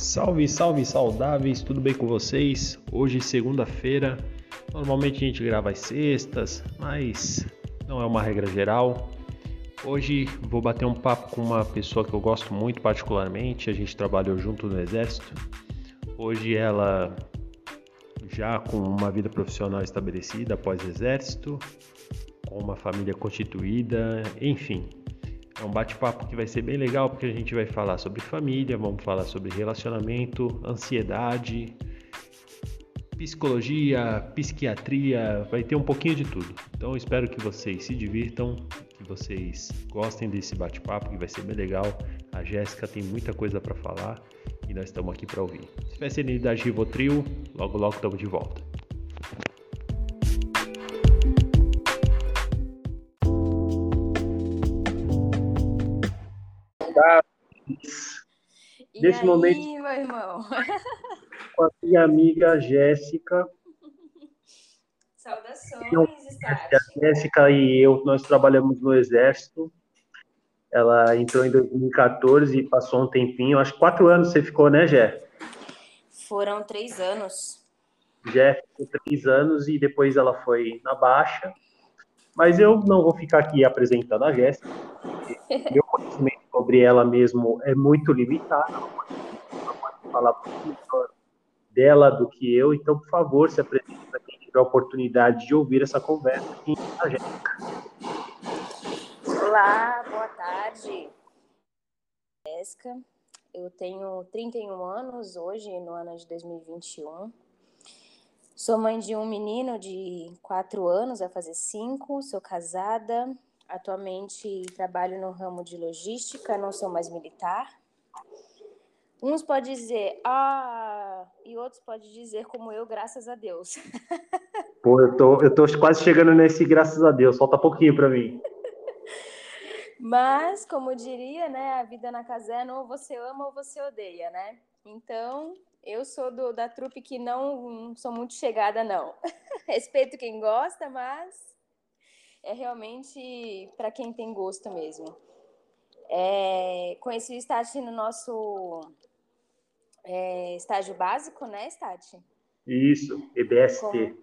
Salve, salve, saudáveis, tudo bem com vocês? Hoje, segunda-feira, normalmente a gente grava às sextas, mas não é uma regra geral. Hoje vou bater um papo com uma pessoa que eu gosto muito, particularmente. A gente trabalhou junto no Exército. Hoje ela já com uma vida profissional estabelecida após Exército, com uma família constituída, enfim, é um bate-papo que vai ser bem legal porque a gente vai falar sobre família, vamos falar sobre relacionamento, ansiedade, psicologia, psiquiatria, vai ter um pouquinho de tudo. Então espero que vocês se divirtam, que vocês gostem desse bate-papo que vai ser bem legal. A Jéssica tem muita coisa para falar e nós estamos aqui para ouvir. Especialidade Rivotril, logo logo estamos de volta. Nesse aí, momento, meu irmão? com a minha amiga Jéssica. Saudações, A Jéssica e eu, nós trabalhamos no Exército. Ela entrou em 2014 e passou um tempinho. Acho que quatro anos você ficou, né, Jé? Foram três anos. Jé ficou três anos e depois ela foi na baixa. Mas eu não vou ficar aqui apresentando a Jéssica. Meu conhecimento sobre ela mesmo é muito limitado. Não pode falar muito dela do que eu. Então, por favor, se apresente para quem tiver a oportunidade de ouvir essa conversa aqui a Jéssica. Olá, boa tarde. Jéssica, eu tenho 31 anos hoje, no ano de 2021. Sou mãe de um menino de 4 anos, vai fazer 5. Sou casada. Atualmente trabalho no ramo de logística, não sou mais militar. Uns podem dizer, ah, e outros podem dizer, como eu, graças a Deus. Pô, eu tô, eu tô quase chegando nesse graças a Deus, falta pouquinho para mim. Mas, como diria, né, a vida na caserna, ou você ama ou você odeia, né? Então, eu sou do, da trupe que não, sou muito chegada, não. Respeito quem gosta, mas é realmente para quem tem gosto mesmo. É, conheci o Stati no nosso é, estágio básico, né, Stati? Isso, EBST.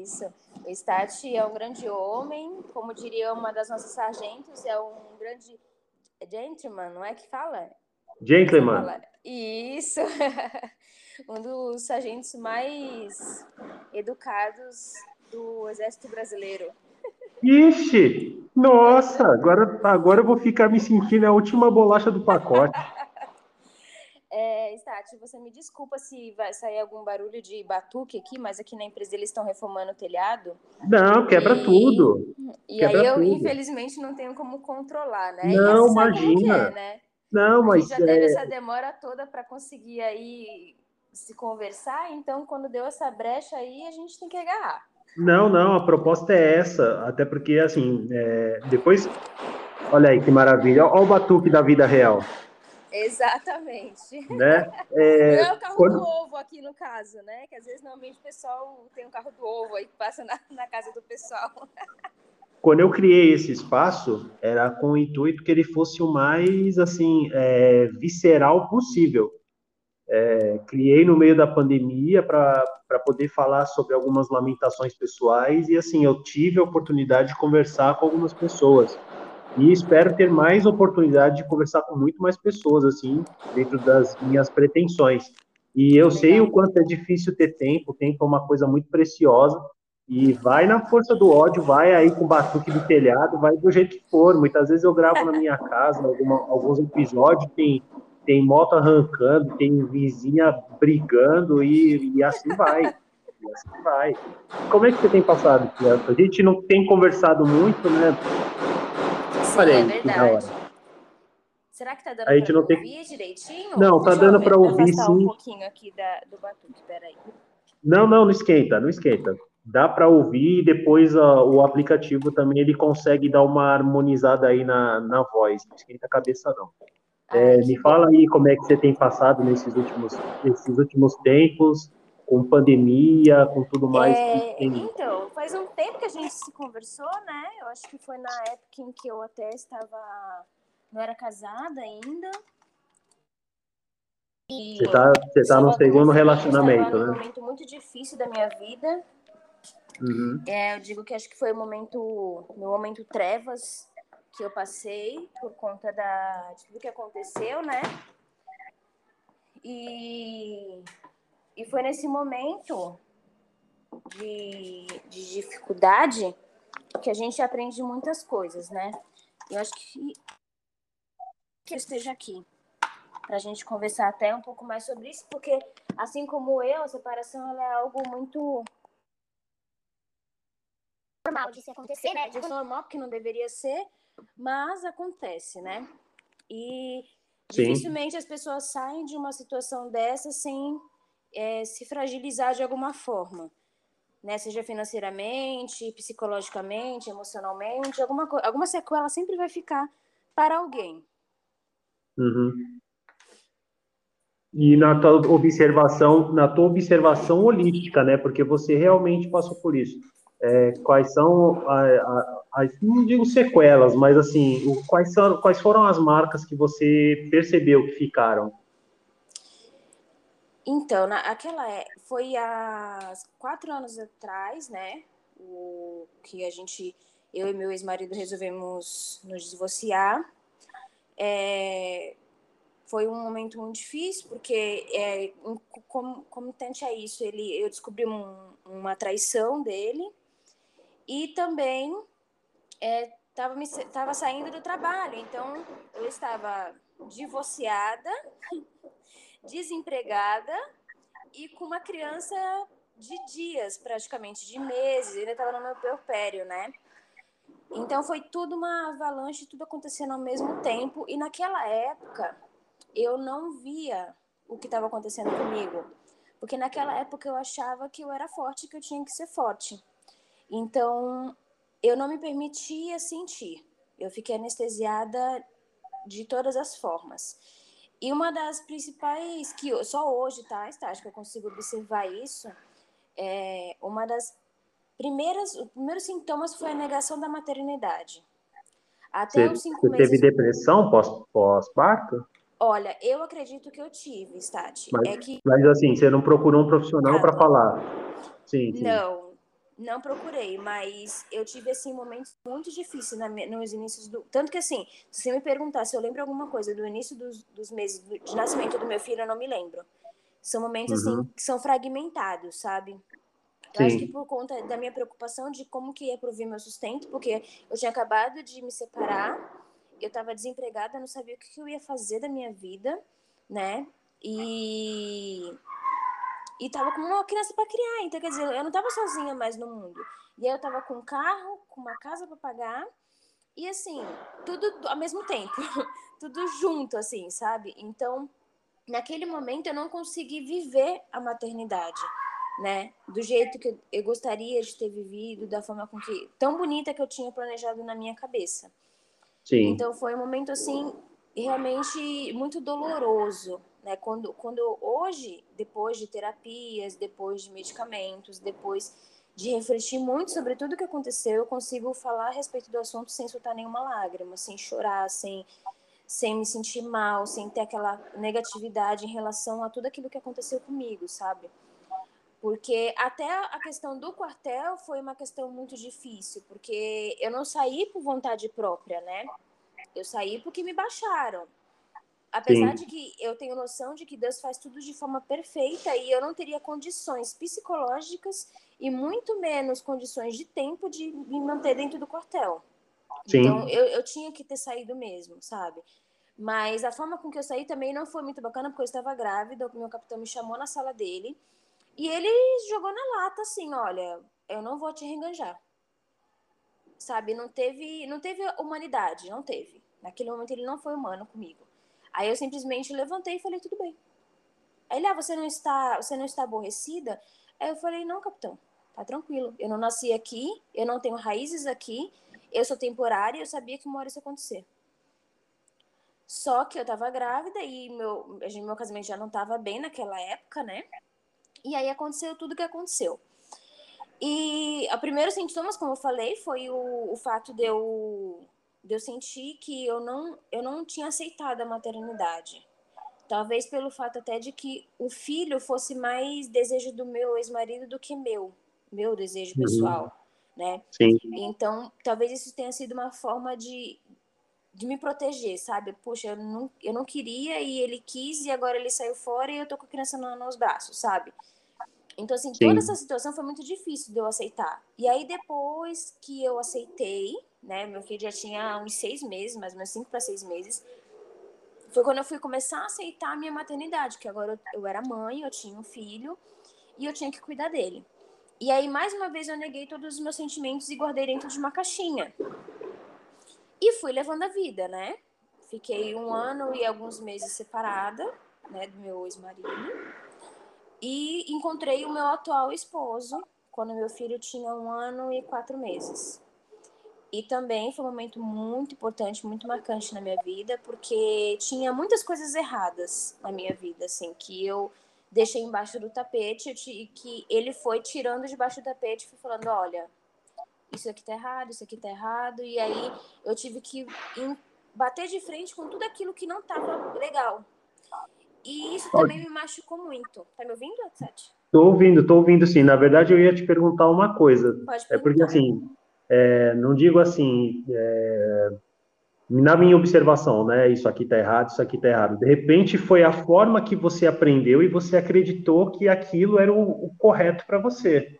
Isso. O Stati é um grande homem, como diria uma das nossas sargentos, é um grande gentleman, não é que fala? Gentleman. Fala? Isso. um dos sargentos mais educados do Exército Brasileiro. Ixi! Nossa, agora, agora eu vou ficar me sentindo a última bolacha do pacote. É, Stati, você me desculpa se vai sair algum barulho de batuque aqui, mas aqui na empresa eles estão reformando o telhado. Não, quebra e... tudo. E quebra aí eu, tudo. infelizmente, não tenho como controlar, né? Não, imagina. É, né? Não, mas. Já teve é... essa demora toda para conseguir aí se conversar, então quando deu essa brecha aí, a gente tem que agarrar. Não, não, a proposta é essa, até porque, assim, é, depois, olha aí que maravilha, olha o batuque da vida real. Exatamente. Né? É, Não é o carro quando... do ovo aqui no caso, né? Que às vezes normalmente o pessoal tem um carro do ovo aí que passa na, na casa do pessoal. Quando eu criei esse espaço, era com o intuito que ele fosse o mais, assim, é, visceral possível. É, criei no meio da pandemia para poder falar sobre algumas lamentações pessoais e assim eu tive a oportunidade de conversar com algumas pessoas. E espero ter mais oportunidade de conversar com muito mais pessoas assim dentro das minhas pretensões. E eu sei o quanto é difícil ter tempo tempo é uma coisa muito preciosa e vai na força do ódio vai aí com o batuque do telhado vai do jeito que for muitas vezes eu gravo na minha casa alguma, alguns episódios tem tem moto arrancando, tem vizinha brigando e, e assim vai. E assim vai. Como é que você tem passado, Tiago? A gente não tem conversado muito, né? Sim, Falei, é verdade. Será que tá dando a gente não tem... ouvir direitinho? Não, tá Deixa dando para ouvir sim. um pouquinho aqui da, do batuque, peraí. Não, não, não esquenta, não esquenta. Dá para ouvir e depois o aplicativo também ele consegue dar uma harmonizada aí na, na voz. Não esquenta a cabeça, não. É, me fala aí como é que você tem passado nesses últimos, nesses últimos tempos, com pandemia, com tudo mais. É, então, faz um tempo que a gente se conversou, né? Eu acho que foi na época em que eu até estava. não era casada ainda. E você tá, você tá no segundo relacionamento, né? um momento muito difícil da minha vida. Uhum. É, eu digo que acho que foi o momento, meu momento trevas que eu passei por conta da, de tudo que aconteceu, né? E, e foi nesse momento de, de dificuldade que a gente aprende muitas coisas, né? Eu acho que, que eu esteja aqui para a gente conversar até um pouco mais sobre isso, porque assim como eu, a separação é algo muito normal de se acontecer, né? De normal, porque não deveria ser, mas acontece, né? E Sim. dificilmente as pessoas saem de uma situação dessa sem é, se fragilizar de alguma forma né? Seja financeiramente, psicologicamente, emocionalmente, alguma, alguma sequela sempre vai ficar para alguém. Uhum. E na tua observação, na tua observação holística, né? Porque você realmente passou por isso. É, quais são as, não digo sequelas, mas assim, quais, são, quais foram as marcas que você percebeu que ficaram? Então, naquela é, foi há quatro anos atrás, né? O que a gente, eu e meu ex-marido resolvemos nos divorciar. É, foi um momento muito difícil porque é, como, como tente a isso, ele, eu descobri um, uma traição dele e também estava é, tava saindo do trabalho, então eu estava divorciada desempregada e com uma criança de dias, praticamente, de meses, ainda estava no meu puerpério, né? Então foi tudo uma avalanche, tudo acontecendo ao mesmo tempo. E naquela época eu não via o que estava acontecendo comigo, porque naquela época eu achava que eu era forte, que eu tinha que ser forte. Então eu não me permitia sentir. Eu fiquei anestesiada de todas as formas. E uma das principais, que só hoje, tá, Estágio, que eu consigo observar isso, é uma das primeiras, os primeiros sintomas foi a negação da maternidade. Até você, os cinco você meses. teve depressão pós-parto? Olha, eu acredito que eu tive, Stati. Mas, é que... mas assim, você não procurou um profissional para falar? Sim, sim. Não, não procurei, mas eu tive assim momentos muito difíceis na, nos inícios do. Tanto que assim, se você me perguntar se eu lembro alguma coisa do início dos, dos meses de nascimento do meu filho, eu não me lembro. São momentos uhum. assim que são fragmentados, sabe? Eu Sim. acho que por conta da minha preocupação de como que ia prover meu sustento, porque eu tinha acabado de me separar, eu estava desempregada, não sabia o que eu ia fazer da minha vida, né? E e tava com uma criança para criar. Então, quer dizer, eu não tava sozinha mais no mundo. E aí eu tava com um carro, com uma casa para pagar. E assim, tudo ao mesmo tempo. tudo junto, assim, sabe? Então, naquele momento eu não consegui viver a maternidade, né? Do jeito que eu gostaria de ter vivido, da forma com que tão bonita que eu tinha planejado na minha cabeça. Sim. Então foi um momento assim realmente muito doloroso, né? Quando, quando hoje, depois de terapias, depois de medicamentos, depois de refletir muito sobre tudo o que aconteceu, eu consigo falar a respeito do assunto sem soltar nenhuma lágrima, sem chorar, sem, sem me sentir mal, sem ter aquela negatividade em relação a tudo aquilo que aconteceu comigo, sabe? Porque até a questão do quartel foi uma questão muito difícil, porque eu não saí por vontade própria, né? Eu saí porque me baixaram. Apesar Sim. de que eu tenho noção de que Deus faz tudo de forma perfeita e eu não teria condições psicológicas e muito menos condições de tempo de me manter dentro do quartel. Sim. Então eu, eu tinha que ter saído mesmo, sabe? Mas a forma com que eu saí também não foi muito bacana, porque eu estava grávida, o meu capitão me chamou na sala dele e ele jogou na lata assim, olha, eu não vou te reenganjar. Sabe, não teve, não teve humanidade, não teve. Naquele momento ele não foi humano comigo. Aí eu simplesmente levantei e falei, tudo bem. Aí ele, ah, você não está, você não está aborrecida? Aí eu falei, não, capitão, tá tranquilo. Eu não nasci aqui, eu não tenho raízes aqui, eu sou temporária, eu sabia que uma hora isso ia acontecer. Só que eu tava grávida e meu, meu casamento já não tava bem naquela época, né? E aí aconteceu tudo o que aconteceu. E o primeiro sintomas, como eu falei, foi o, o fato de eu de eu sentir que eu não, eu não tinha aceitado a maternidade. Talvez pelo fato até de que o filho fosse mais desejo do meu ex-marido do que meu, meu desejo uhum. pessoal, uhum. né? Sim. Então, talvez isso tenha sido uma forma de, de me proteger, sabe? Poxa, eu não, eu não queria e ele quis e agora ele saiu fora e eu tô com a criança no, nos braços, sabe? Então, assim, Sim. toda essa situação foi muito difícil de eu aceitar. E aí, depois que eu aceitei, né, meu filho já tinha uns seis meses, mais ou menos cinco para seis meses, foi quando eu fui começar a aceitar a minha maternidade, que agora eu, era mãe, eu tinha um filho e eu tinha que cuidar dele. E aí, mais uma vez, eu neguei todos os meus sentimentos e guardei dentro de uma caixinha. E fui levando a vida, né? Fiquei um ano e alguns meses separada, né, do meu ex-marido. E encontrei o meu atual esposo quando meu filho tinha um ano e quatro meses. E também foi um momento muito importante, muito marcante na minha vida, porque tinha muitas coisas erradas na minha vida, assim, que eu deixei embaixo do tapete, e que ele foi tirando debaixo do tapete e foi falando, olha, isso aqui tá errado, isso aqui tá errado, e aí eu tive que bater de frente com tudo aquilo que não tava legal. E isso também me machucou muito. Tá me ouvindo, Sete? Tô ouvindo, tô ouvindo sim. Na verdade, eu ia te perguntar uma coisa. Pode perguntar. É porque assim, é, não digo assim, é, na minha observação, né? Isso aqui está errado, isso aqui está errado. De repente foi a forma que você aprendeu e você acreditou que aquilo era o, o correto para você.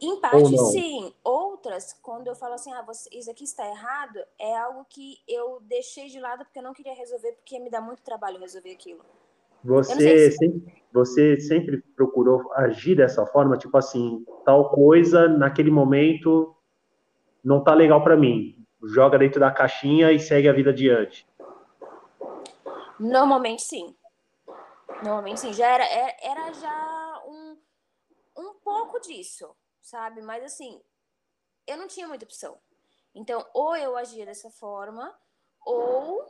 Em parte, sim. Outras, quando eu falo assim, ah, você, isso aqui está errado, é algo que eu deixei de lado porque eu não queria resolver, porque me dá muito trabalho resolver aquilo. Você, se... sempre, você sempre procurou agir dessa forma, tipo assim, tal coisa naquele momento não tá legal para mim. Joga dentro da caixinha e segue a vida adiante. Normalmente sim. Normalmente sim. Já era, é, era já um, um pouco disso, sabe? Mas assim, eu não tinha muita opção. Então, ou eu agia dessa forma, ou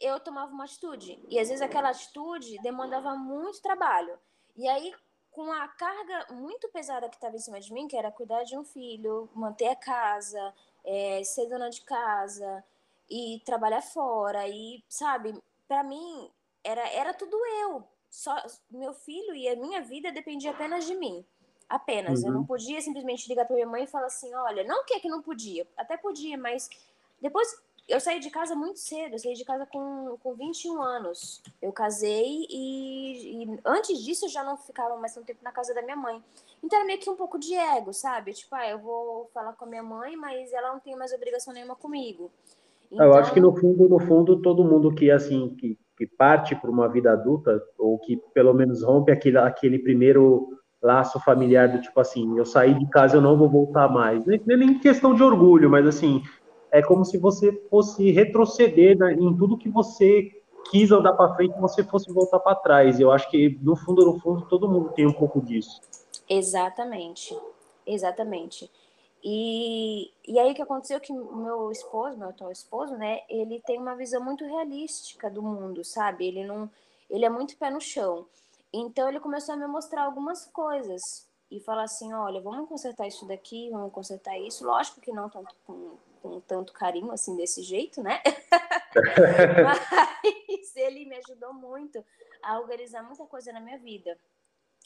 eu tomava uma atitude. E às vezes aquela atitude demandava muito trabalho. E aí, com a carga muito pesada que estava em cima de mim, que era cuidar de um filho, manter a casa, é, ser dona de casa e trabalhar fora, e sabe, para mim era, era tudo eu. Só meu filho e a minha vida dependia apenas de mim. Apenas. Uhum. Eu não uhum. podia simplesmente ligar para minha mãe e falar assim: olha, não que é que não podia, até podia, mas depois eu saí de casa muito cedo, eu saí de casa com, com 21 anos. Eu casei e, e, antes disso eu já não ficava mais tanto tempo na casa da minha mãe. Então era meio que um pouco de ego, sabe? Tipo, ah, eu vou falar com a minha mãe, mas ela não tem mais obrigação nenhuma comigo. Então... Eu acho que no fundo, no fundo, todo mundo que assim que, que parte para uma vida adulta ou que pelo menos rompe aquele, aquele primeiro laço familiar do tipo assim, eu saí de casa, eu não vou voltar mais. Nem, nem questão de orgulho, mas assim, é como se você fosse retroceder né, em tudo que você quis andar para frente, você fosse voltar para trás. Eu acho que no fundo, no fundo, todo mundo tem um pouco disso. Exatamente, exatamente. E, e aí o que aconteceu que meu esposo, meu atual esposo, né, ele tem uma visão muito realística do mundo, sabe? Ele não, ele é muito pé no chão. Então ele começou a me mostrar algumas coisas e falar assim, olha, vamos consertar isso daqui, vamos consertar isso. Lógico que não tanto com com tanto carinho assim desse jeito, né? Mas ele me ajudou muito a organizar muita coisa na minha vida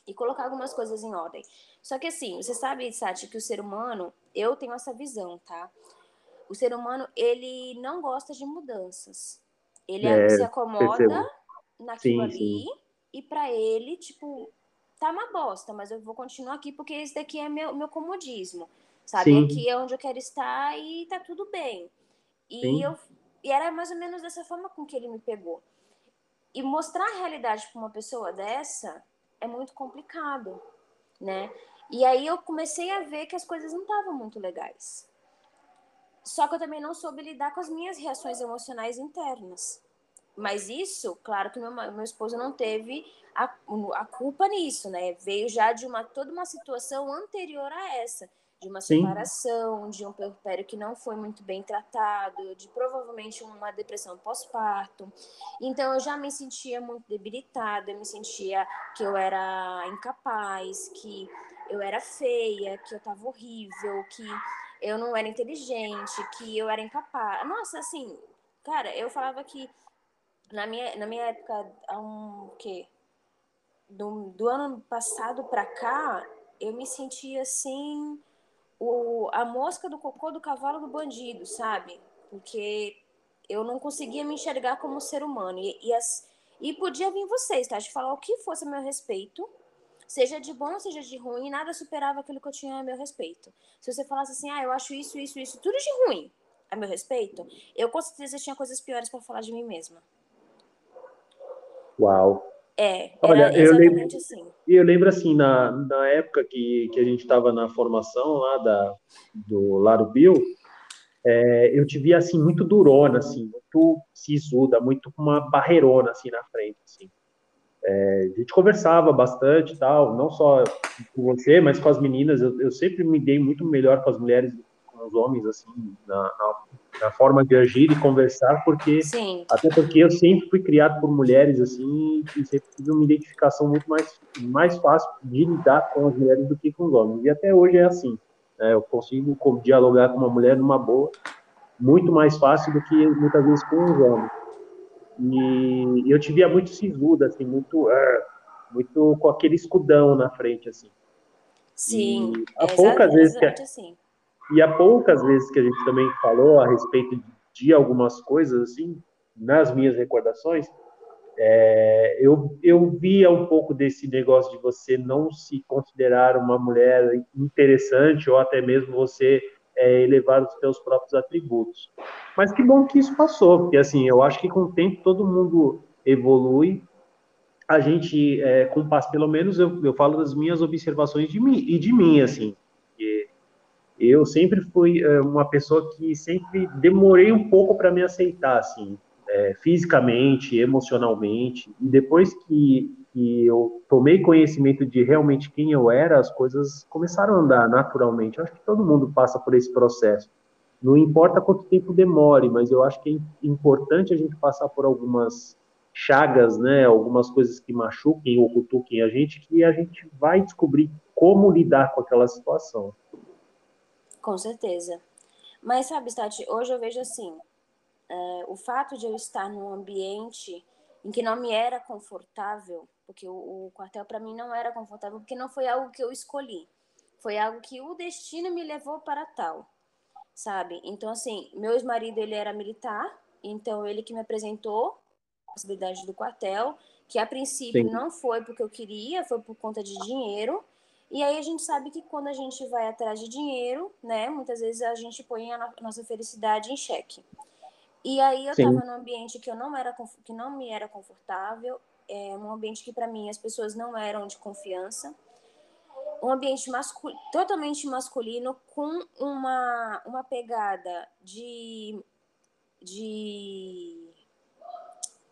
e colocar algumas coisas em ordem. Só que assim, você sabe, Sati, que o ser humano, eu tenho essa visão, tá? O ser humano, ele não gosta de mudanças. Ele é, se acomoda percebo. naquilo sim, ali sim. e para ele, tipo, tá uma bosta, mas eu vou continuar aqui porque esse daqui é meu, meu comodismo sabe? Sim. Aqui é onde eu quero estar e tá tudo bem. E, eu, e era mais ou menos dessa forma com que ele me pegou. E mostrar a realidade para uma pessoa dessa é muito complicado, né? E aí eu comecei a ver que as coisas não estavam muito legais. Só que eu também não soube lidar com as minhas reações emocionais internas. Mas isso, claro que meu, meu esposo não teve a, a culpa nisso, né? Veio já de uma toda uma situação anterior a essa de uma Sim. separação, de um puerpério que não foi muito bem tratado, de provavelmente uma depressão pós-parto. Então eu já me sentia muito debilitada, eu me sentia que eu era incapaz, que eu era feia, que eu tava horrível, que eu não era inteligente, que eu era incapaz. Nossa, assim, cara, eu falava que na minha, na minha época, há um quê? Do, do ano passado para cá, eu me sentia assim, o, a mosca do cocô do cavalo do bandido, sabe? Porque eu não conseguia me enxergar como ser humano. E, e, as, e podia vir vocês, tá? De falar o que fosse a meu respeito, seja de bom, seja de ruim, nada superava aquilo que eu tinha a meu respeito. Se você falasse assim, ah, eu acho isso, isso, isso, tudo de ruim a meu respeito, eu com certeza tinha coisas piores para falar de mim mesma. Uau. É, Olha, eu lembro, assim. Eu lembro assim, na, na época que, que a gente estava na formação lá da, do Laro Bill, é, eu te via assim, muito durona, assim, muito sisuda, muito com uma barreirona assim na frente. Assim. É, a gente conversava bastante tal, não só com você, mas com as meninas. Eu, eu sempre me dei muito melhor com as mulheres do que com os homens, assim, na, na na forma de agir e conversar, porque Sim. até porque eu sempre fui criado por mulheres assim e sempre tive uma identificação muito mais mais fácil de lidar com as mulheres do que com os homens e até hoje é assim. Né? Eu consigo dialogar com uma mulher numa boa muito mais fácil do que muitas vezes com os homens. E eu te via muito sisuda, assim, muito uh, muito com aquele escudão na frente assim. Sim, e há poucas vezes que, assim e há poucas vezes que a gente também falou a respeito de algumas coisas, assim, nas minhas recordações, é, eu, eu via um pouco desse negócio de você não se considerar uma mulher interessante ou até mesmo você é, elevar os seus próprios atributos. Mas que bom que isso passou, porque assim, eu acho que com o tempo todo mundo evolui. A gente, é, com pelo menos eu, eu falo das minhas observações de mim e de mim, assim, eu sempre fui é, uma pessoa que sempre demorei um pouco para me aceitar, assim, é, fisicamente, emocionalmente. E depois que, que, eu tomei conhecimento de realmente quem eu era, as coisas começaram a andar naturalmente. Eu acho que todo mundo passa por esse processo. Não importa quanto tempo demore, mas eu acho que é importante a gente passar por algumas chagas, né, algumas coisas que machuquem ou cutuquem a gente, que a gente vai descobrir como lidar com aquela situação. Com certeza. Mas sabe, Stati, hoje eu vejo assim, é, o fato de eu estar num ambiente em que não me era confortável, porque o, o quartel para mim não era confortável, porque não foi algo que eu escolhi, foi algo que o destino me levou para tal, sabe? Então assim, meu ex-marido ele era militar, então ele que me apresentou a possibilidade do quartel, que a princípio Sim. não foi porque eu queria, foi por conta de dinheiro. E aí a gente sabe que quando a gente vai atrás de dinheiro, né, muitas vezes a gente põe a nossa felicidade em xeque. E aí eu estava num ambiente que eu não era que não me era confortável, é um ambiente que para mim as pessoas não eram de confiança. Um ambiente mascul totalmente masculino com uma uma pegada de de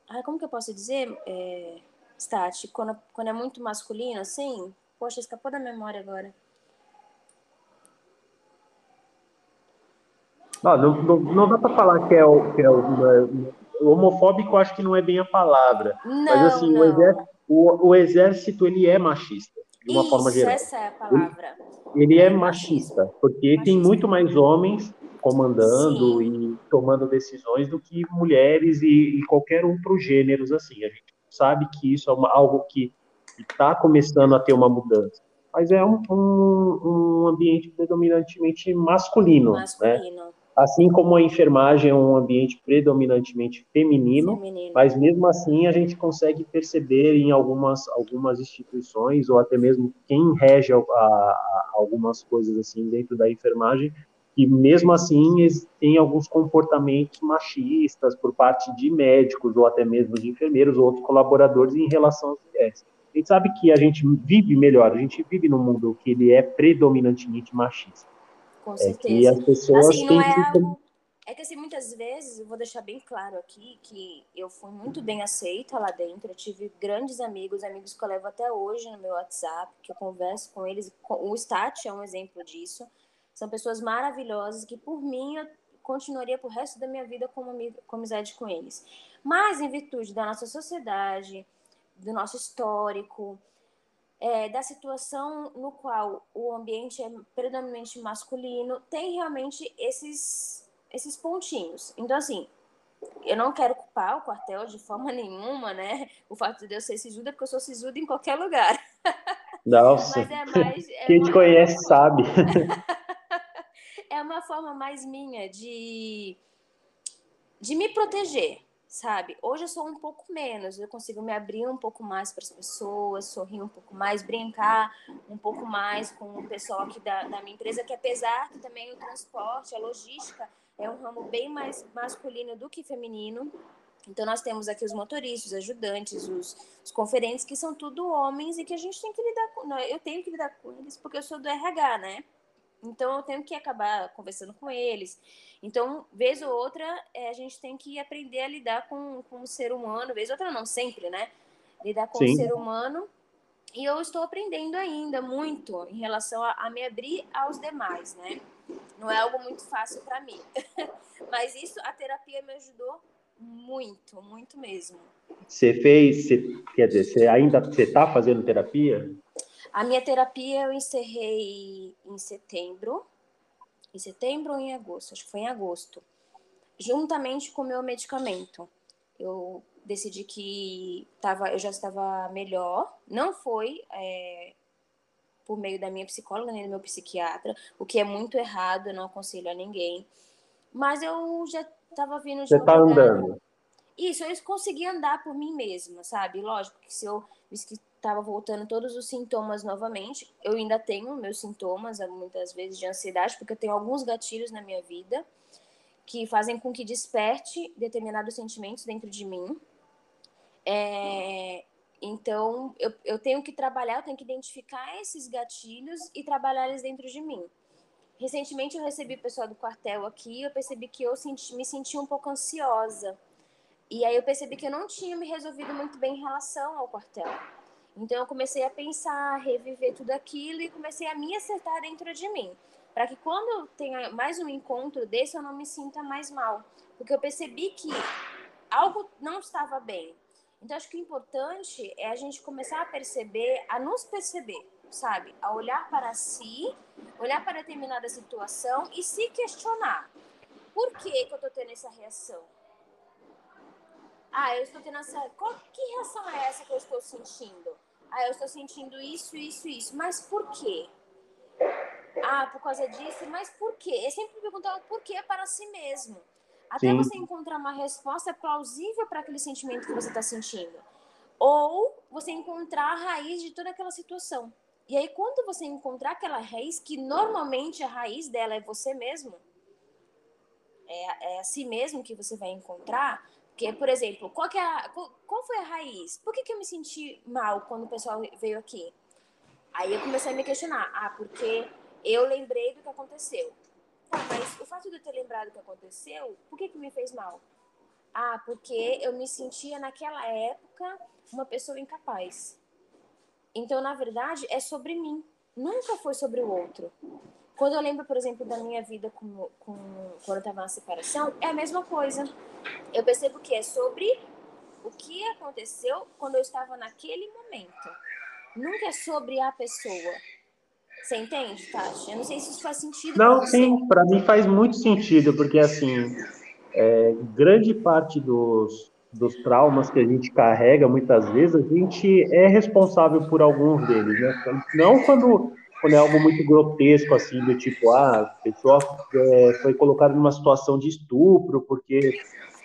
Ai, como que eu posso dizer, é, Stati, quando, quando é muito masculino assim, Poxa, escapou da memória agora. Não, não, não, dá para falar que é, o, que é o homofóbico, acho que não é bem a palavra. Não, Mas assim. O, exército, o, o, exército, ele é machista, de uma Isso, forma geral. essa é a palavra. Ele, ele é machista, porque machista. tem muito mais homens comandando Sim. e tomando decisões do que mulheres e, e qualquer outro gêneros assim. A gente sabe que isso é uma, algo que está começando a ter uma mudança. Mas é um, um, um ambiente predominantemente masculino, né? masculino. Né? Assim como a enfermagem é um ambiente predominantemente feminino, feminino, mas mesmo assim a gente consegue perceber em algumas, algumas instituições, ou até mesmo quem rege a, a, algumas coisas assim dentro da enfermagem, que mesmo assim tem alguns comportamentos machistas por parte de médicos, ou até mesmo de enfermeiros, ou outros colaboradores em relação às mulheres. A gente sabe que a gente vive melhor, a gente vive num mundo que ele é predominantemente machista. Com certeza. É que as pessoas assim, não é que... É que, assim, muitas vezes, eu vou deixar bem claro aqui, que eu fui muito bem aceita lá dentro, eu tive grandes amigos, amigos que eu levo até hoje no meu WhatsApp, que eu converso com eles, o Stat é um exemplo disso, são pessoas maravilhosas que, por mim, eu continuaria pro resto da minha vida com, com amizade com eles. Mas, em virtude da nossa sociedade, do nosso histórico, é, da situação no qual o ambiente é predominantemente masculino, tem realmente esses, esses pontinhos. Então, assim, eu não quero culpar o quartel de forma nenhuma, né? O fato de eu ser sisuda, porque eu sou sisuda em qualquer lugar. Nossa, Mas é mais, é quem te conhece sabe. é uma forma mais minha de, de me proteger, sabe? Hoje eu sou um pouco menos, eu consigo me abrir um pouco mais para as pessoas, sorrir um pouco mais, brincar um pouco mais com o pessoal aqui da, da minha empresa, que apesar que também o transporte, a logística é um ramo bem mais masculino do que feminino. Então nós temos aqui os motoristas, os ajudantes, os, os conferentes, que são tudo homens e que a gente tem que lidar com. Eu tenho que lidar com eles porque eu sou do RH, né? Então eu tenho que acabar conversando com eles. Então, vez ou outra, é, a gente tem que aprender a lidar com, com o ser humano, vez ou outra não, sempre, né? Lidar com Sim. o ser humano. E eu estou aprendendo ainda muito em relação a, a me abrir aos demais, né? Não é algo muito fácil para mim. Mas isso, a terapia me ajudou muito, muito mesmo. Você fez, você, quer dizer, você ainda você está fazendo terapia? A minha terapia eu encerrei em setembro, em setembro ou em agosto, acho que foi em agosto, juntamente com o meu medicamento. Eu decidi que tava, eu já estava melhor, não foi é, por meio da minha psicóloga nem do meu psiquiatra, o que é muito errado, eu não aconselho a ninguém. Mas eu já estava vindo de Você está andando? Isso, eu consegui andar por mim mesma, sabe? Lógico que se eu que estava voltando todos os sintomas novamente. Eu ainda tenho meus sintomas, muitas vezes, de ansiedade, porque eu tenho alguns gatilhos na minha vida que fazem com que desperte determinados sentimentos dentro de mim. É, então, eu, eu tenho que trabalhar, eu tenho que identificar esses gatilhos e trabalhar eles dentro de mim. Recentemente, eu recebi o pessoal do quartel aqui, eu percebi que eu senti, me senti um pouco ansiosa. E aí eu percebi que eu não tinha me resolvido muito bem em relação ao quartel. Então eu comecei a pensar, reviver tudo aquilo e comecei a me acertar dentro de mim, para que quando eu tenha mais um encontro desse eu não me sinta mais mal, porque eu percebi que algo não estava bem. Então acho que o importante é a gente começar a perceber, a nos perceber, sabe? A olhar para si, olhar para determinada situação e se questionar. Por que, que eu estou tendo essa reação? Ah, eu estou tendo essa. Qual, que reação é essa que eu estou sentindo? Ah, eu estou sentindo isso, isso, isso. Mas por quê? Ah, por causa disso, mas por quê? Eu sempre perguntava por quê para si mesmo. Até Sim. você encontrar uma resposta plausível para aquele sentimento que você está sentindo. Ou você encontrar a raiz de toda aquela situação. E aí, quando você encontrar aquela raiz, que normalmente a raiz dela é você mesmo, é, é a si mesmo que você vai encontrar, porque, por exemplo, qual, que é a, qual, foi a raiz? Por que, que eu me senti mal quando o pessoal veio aqui? Aí eu comecei a me questionar. Ah, porque eu lembrei do que aconteceu. Tá, mas o fato de eu ter lembrado do que aconteceu, por que, que me fez mal? Ah, porque eu me sentia naquela época uma pessoa incapaz. Então, na verdade, é sobre mim. Nunca foi sobre o outro. Quando eu lembro, por exemplo, da minha vida com, com, quando eu estava na separação, é a mesma coisa. Eu percebo que é sobre o que aconteceu quando eu estava naquele momento. Nunca é sobre a pessoa. Você entende, Tati? Eu não sei se isso faz sentido. Não, sim, para mim faz muito sentido, porque assim, é, grande parte dos, dos traumas que a gente carrega, muitas vezes, a gente é responsável por alguns deles, né? Não quando quando é algo muito grotesco, assim, do tipo, ah, a pessoa é, foi colocada numa situação de estupro porque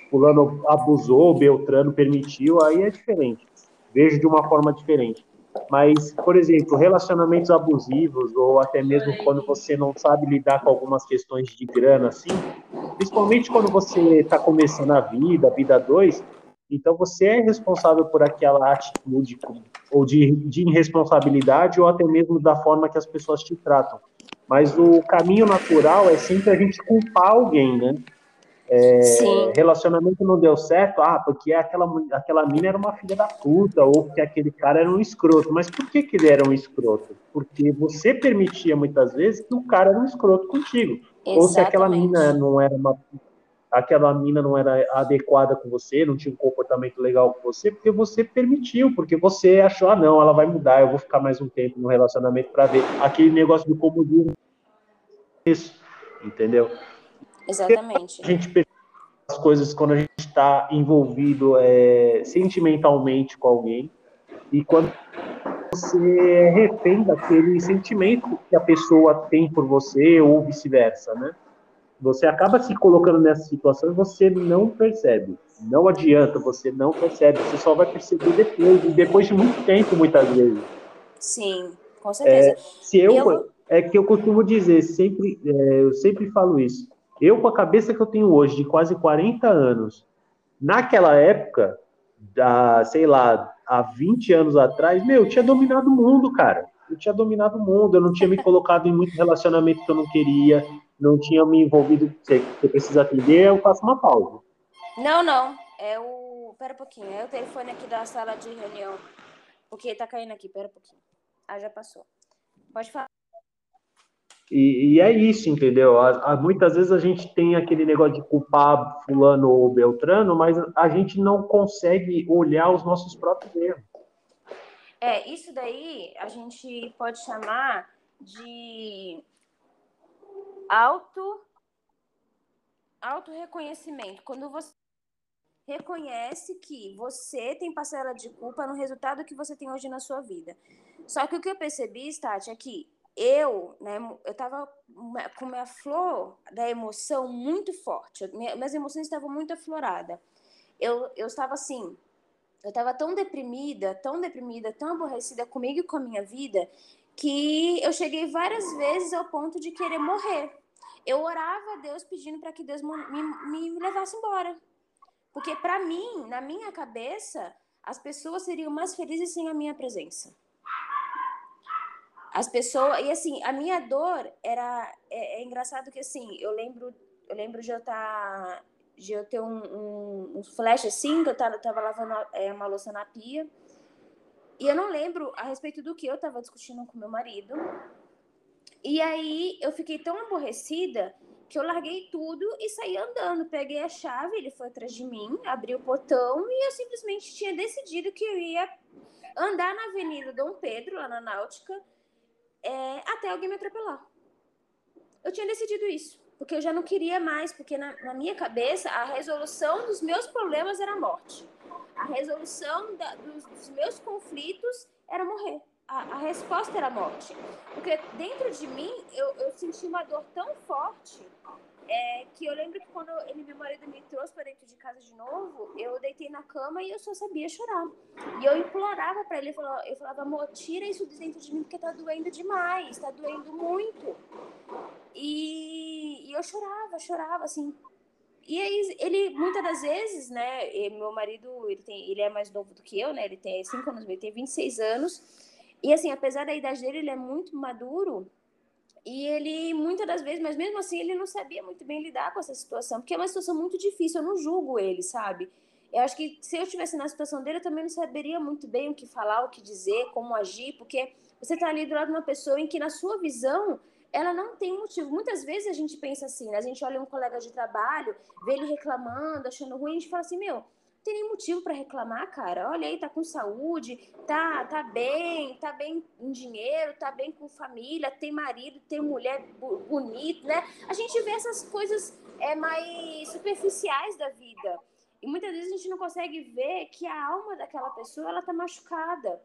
fulano abusou, Beltrano permitiu, aí é diferente. Vejo de uma forma diferente. Mas, por exemplo, relacionamentos abusivos, ou até mesmo quando você não sabe lidar com algumas questões de grana, assim, principalmente quando você está começando a vida, a vida dois, então você é responsável por aquela atitude ou de, de irresponsabilidade ou até mesmo da forma que as pessoas te tratam. Mas o caminho natural é sempre a gente culpar alguém, né? É, relacionamento não deu certo, ah, porque aquela, aquela mina era uma filha da puta, ou porque aquele cara era um escroto. Mas por que, que ele era um escroto? Porque você permitia muitas vezes que o cara era um escroto contigo. Exatamente. Ou se aquela mina não era uma aquela mina não era adequada com você, não tinha um comportamento legal com você, porque você permitiu, porque você achou, ah, não, ela vai mudar, eu vou ficar mais um tempo no relacionamento para ver aquele negócio do comodismo. Isso, entendeu? Exatamente. A gente percebe as coisas quando a gente está está envolvido é, sentimentalmente com alguém e quando você é refém daquele sentimento que a pessoa tem por você ou vice-versa, né? Você acaba se colocando nessa situação e você não percebe. Não adianta, você não percebe. Você só vai perceber depois, e depois de muito tempo, muitas vezes. Sim, com certeza. É, se eu, eu, é que eu costumo dizer, sempre, é, eu sempre falo isso. Eu, com a cabeça que eu tenho hoje, de quase 40 anos, naquela época, da, sei lá, há 20 anos atrás, meu, eu tinha dominado o mundo, cara. Eu tinha dominado o mundo, eu não tinha me colocado em muito relacionamento que eu não queria, não tinha me envolvido. Você, você precisa atender, eu faço uma pausa. Não, não. É o. Pera um pouquinho, é o telefone aqui da sala de reunião. Porque tá caindo aqui, pera um pouquinho. Ah, já passou. Pode falar. E, e, é isso, entendeu? A, muitas vezes a gente tem aquele negócio de culpar fulano ou beltrano, mas a gente não consegue olhar os nossos próprios erros. É, isso daí a gente pode chamar de auto auto reconhecimento. Quando você reconhece que você tem parcela de culpa no resultado que você tem hoje na sua vida. Só que o que eu percebi, Stati, é que eu, né, eu tava com minha flor da emoção muito forte. Minhas emoções estavam muito afloradas. Eu, eu estava assim, eu estava tão deprimida, tão deprimida, tão aborrecida comigo e com a minha vida, que eu cheguei várias vezes ao ponto de querer morrer. Eu orava a Deus pedindo para que Deus me, me, me levasse embora. Porque para mim, na minha cabeça, as pessoas seriam mais felizes sem a minha presença. As pessoas. E assim, a minha dor era. É, é engraçado que assim, eu lembro, eu lembro de eu estar. Tá, de eu ter um, um, um flash assim, que eu tava, tava lavando é, uma louça na pia. E eu não lembro a respeito do que eu tava discutindo com meu marido. E aí eu fiquei tão aborrecida que eu larguei tudo e saí andando. Peguei a chave, ele foi atrás de mim, abri o portão e eu simplesmente tinha decidido que eu ia andar na Avenida Dom Pedro, lá na Náutica, é, até alguém me atropelar. Eu tinha decidido isso, porque eu já não queria mais, porque na, na minha cabeça a resolução dos meus problemas era a morte. A resolução da, dos, dos, meus conflitos era morrer. A, a, resposta era a morte. Porque dentro de mim eu, eu senti uma dor tão forte é, que eu lembro que quando ele, meu marido me trouxe para dentro de casa de novo, eu deitei na cama e eu só sabia chorar. E eu implorava para ele, eu falava, amor, tira isso de dentro de mim porque tá doendo demais, tá doendo muito. E, e eu chorava, chorava, assim. E aí, ele, muitas das vezes, né, meu marido, ele, tem, ele é mais novo do que eu, né, ele tem 5 anos, ele tem 26 anos. E assim, apesar da idade dele, ele é muito maduro, e ele, muitas das vezes, mas mesmo assim, ele não sabia muito bem lidar com essa situação, porque é uma situação muito difícil, eu não julgo ele, sabe? Eu acho que se eu estivesse na situação dele, eu também não saberia muito bem o que falar, o que dizer, como agir, porque você está ali do lado de uma pessoa em que, na sua visão, ela não tem motivo. Muitas vezes a gente pensa assim, né? a gente olha um colega de trabalho, vê ele reclamando, achando ruim, a gente fala assim, meu, tem nem motivo para reclamar, cara. Olha aí, tá com saúde, tá, tá bem, tá bem em dinheiro, tá bem com família, tem marido, tem mulher bonita, né? A gente vê essas coisas é, mais superficiais da vida. E muitas vezes a gente não consegue ver que a alma daquela pessoa, ela tá machucada.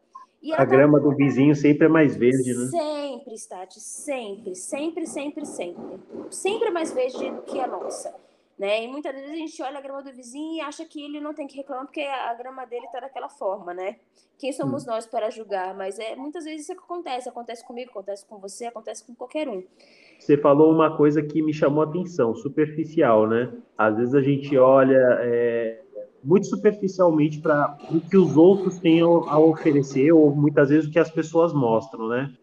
a tá... grama do vizinho sempre é mais verde, né? Sempre, Stati, sempre, sempre, sempre, sempre. Sempre é mais verde do que a nossa. Né? E muitas vezes a gente olha a grama do vizinho e acha que ele não tem que reclamar porque a grama dele está daquela forma, né? Quem somos hum. nós para julgar? Mas é muitas vezes isso acontece, acontece comigo, acontece com você, acontece com qualquer um. Você falou uma coisa que me chamou a atenção, superficial, né? Às vezes a gente olha é, muito superficialmente para o que os outros têm a oferecer ou muitas vezes o que as pessoas mostram, né?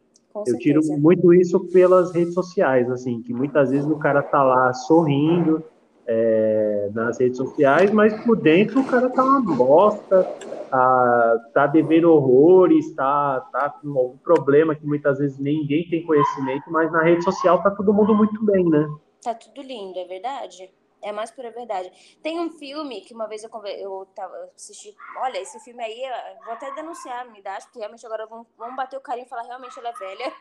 Eu tiro muito isso pelas redes sociais, assim, que muitas vezes o cara tá lá sorrindo, é, nas redes sociais, mas por dentro o cara tá uma bosta, tá, tá devendo horrores, tá, tá com algum problema que muitas vezes ninguém tem conhecimento, mas na rede social tá todo mundo muito bem, né? Tá tudo lindo, é verdade? É mais pura verdade. Tem um filme que uma vez eu, eu, eu assisti. Olha, esse filme aí, vou até denunciar a minha idade, porque realmente agora vamos, vamos bater o carinho e falar realmente ela é velha.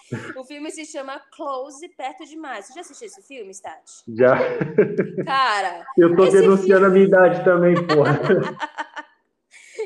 o filme se chama Close Perto Demais. Você já assistiu esse filme, Stati? Já. Cara. Eu tô denunciando filme... a minha idade também, porra.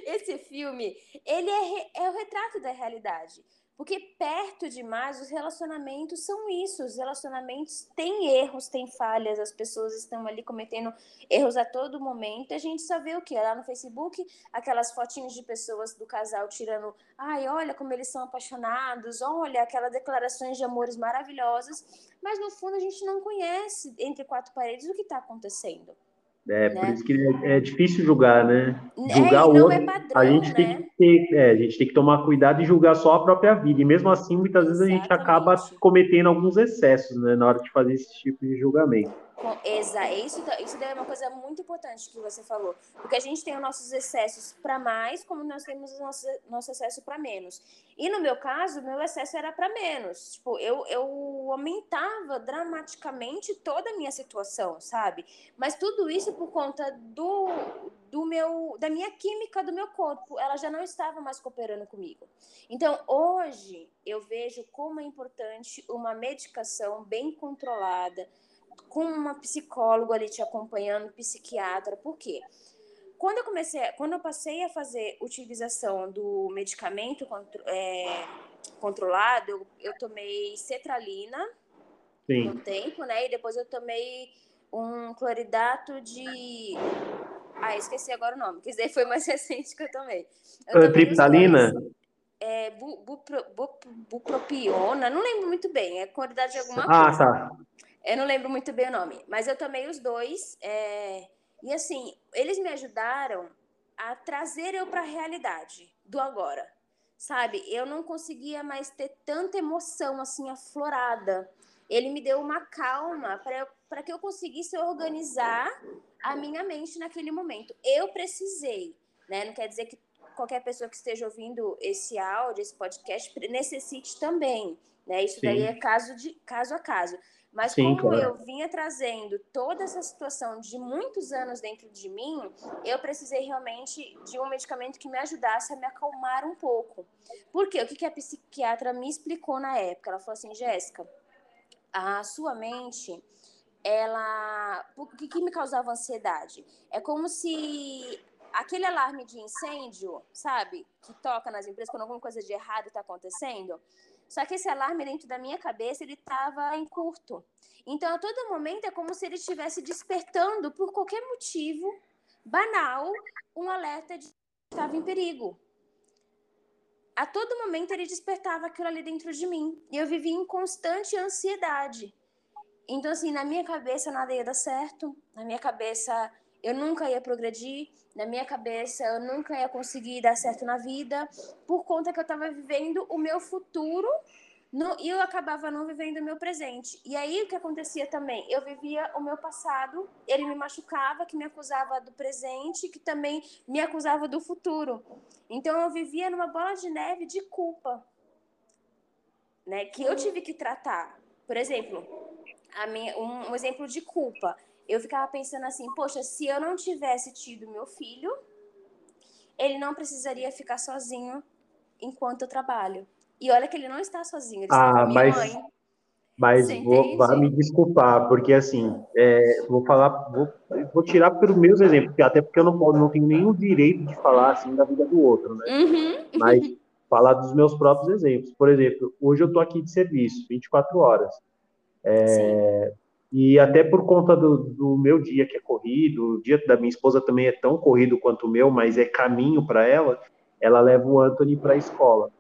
esse filme, ele é, é o retrato da realidade. Porque perto demais, os relacionamentos são isso. Os relacionamentos têm erros, têm falhas, as pessoas estão ali cometendo erros a todo momento. A gente só vê o que? Lá no Facebook, aquelas fotinhos de pessoas do casal tirando. Ai, olha como eles são apaixonados, olha aquelas declarações de amores maravilhosas. Mas no fundo a gente não conhece entre quatro paredes o que está acontecendo. É, né? por isso que é, é, difícil julgar, né? É, julgar é, o outro. É padrão, a gente né? tem que ter, é, a gente tem que tomar cuidado e julgar só a própria vida. E mesmo assim, muitas vezes Exatamente. a gente acaba cometendo alguns excessos, né, na hora de fazer esse tipo de julgamento. Exa, isso, isso é uma coisa muito importante que você falou. Porque a gente tem os nossos excessos para mais, como nós temos o nosso, nosso excesso para menos. E no meu caso, meu excesso era para menos. Tipo, eu, eu aumentava dramaticamente toda a minha situação, sabe? Mas tudo isso por conta do, do meu, da minha química do meu corpo. Ela já não estava mais cooperando comigo. Então, hoje, eu vejo como é importante uma medicação bem controlada com uma psicóloga ali te acompanhando, psiquiatra. Por quê? Quando eu comecei, quando eu passei a fazer utilização do medicamento contro, é, controlado, eu, eu, tomei cetralina Sim. um tempo, né? E depois eu tomei um cloridato de ah, esqueci agora o nome, que daí foi mais recente que eu tomei. Eu tomei Triptalina? É, bu, bu, bu, bupropiona, não lembro muito bem, é quantidade de alguma ah, coisa. Ah, tá. Eu não lembro muito bem o nome, mas eu tomei os dois. É... E assim, eles me ajudaram a trazer eu para a realidade do agora. Sabe? Eu não conseguia mais ter tanta emoção assim aflorada. Ele me deu uma calma para que eu conseguisse organizar a minha mente naquele momento. Eu precisei, né? Não quer dizer que qualquer pessoa que esteja ouvindo esse áudio, esse podcast, necessite também, né? Isso Sim. daí é caso de caso a caso. Mas Sim, como claro. eu vinha trazendo toda essa situação de muitos anos dentro de mim, eu precisei realmente de um medicamento que me ajudasse a me acalmar um pouco. Por quê? O que a psiquiatra me explicou na época? Ela falou assim, Jéssica, a sua mente, ela... O que, que me causava ansiedade? É como se aquele alarme de incêndio, sabe? Que toca nas empresas quando alguma coisa de errado está acontecendo só que esse alarme dentro da minha cabeça, ele estava em curto. Então, a todo momento é como se ele estivesse despertando por qualquer motivo banal um alerta de que estava em perigo. A todo momento ele despertava aquilo ali dentro de mim. E eu vivia em constante ansiedade. Então, assim, na minha cabeça nada ia dar certo. Na minha cabeça eu nunca ia progredir, na minha cabeça eu nunca ia conseguir dar certo na vida, por conta que eu estava vivendo o meu futuro no, e eu acabava não vivendo o meu presente. E aí o que acontecia também? Eu vivia o meu passado, ele me machucava, que me acusava do presente, que também me acusava do futuro. Então eu vivia numa bola de neve de culpa, né? Que eu tive que tratar. Por exemplo, a minha, um, um exemplo de culpa eu ficava pensando assim, poxa, se eu não tivesse tido meu filho, ele não precisaria ficar sozinho enquanto eu trabalho. E olha que ele não está sozinho, ele ah, está com a minha mas, mãe. Mas vou, vá me desculpar, porque assim, é, vou falar, vou, vou tirar pelos meus exemplos, até porque eu não, não tenho nenhum direito de falar assim da vida do outro, né? Uhum. Mas falar dos meus próprios exemplos. Por exemplo, hoje eu estou aqui de serviço, 24 horas. É, e até por conta do, do, meu dia que é corrido, o dia da minha esposa também é tão corrido quanto o meu, mas é caminho para ela, ela leva o Anthony para a escola.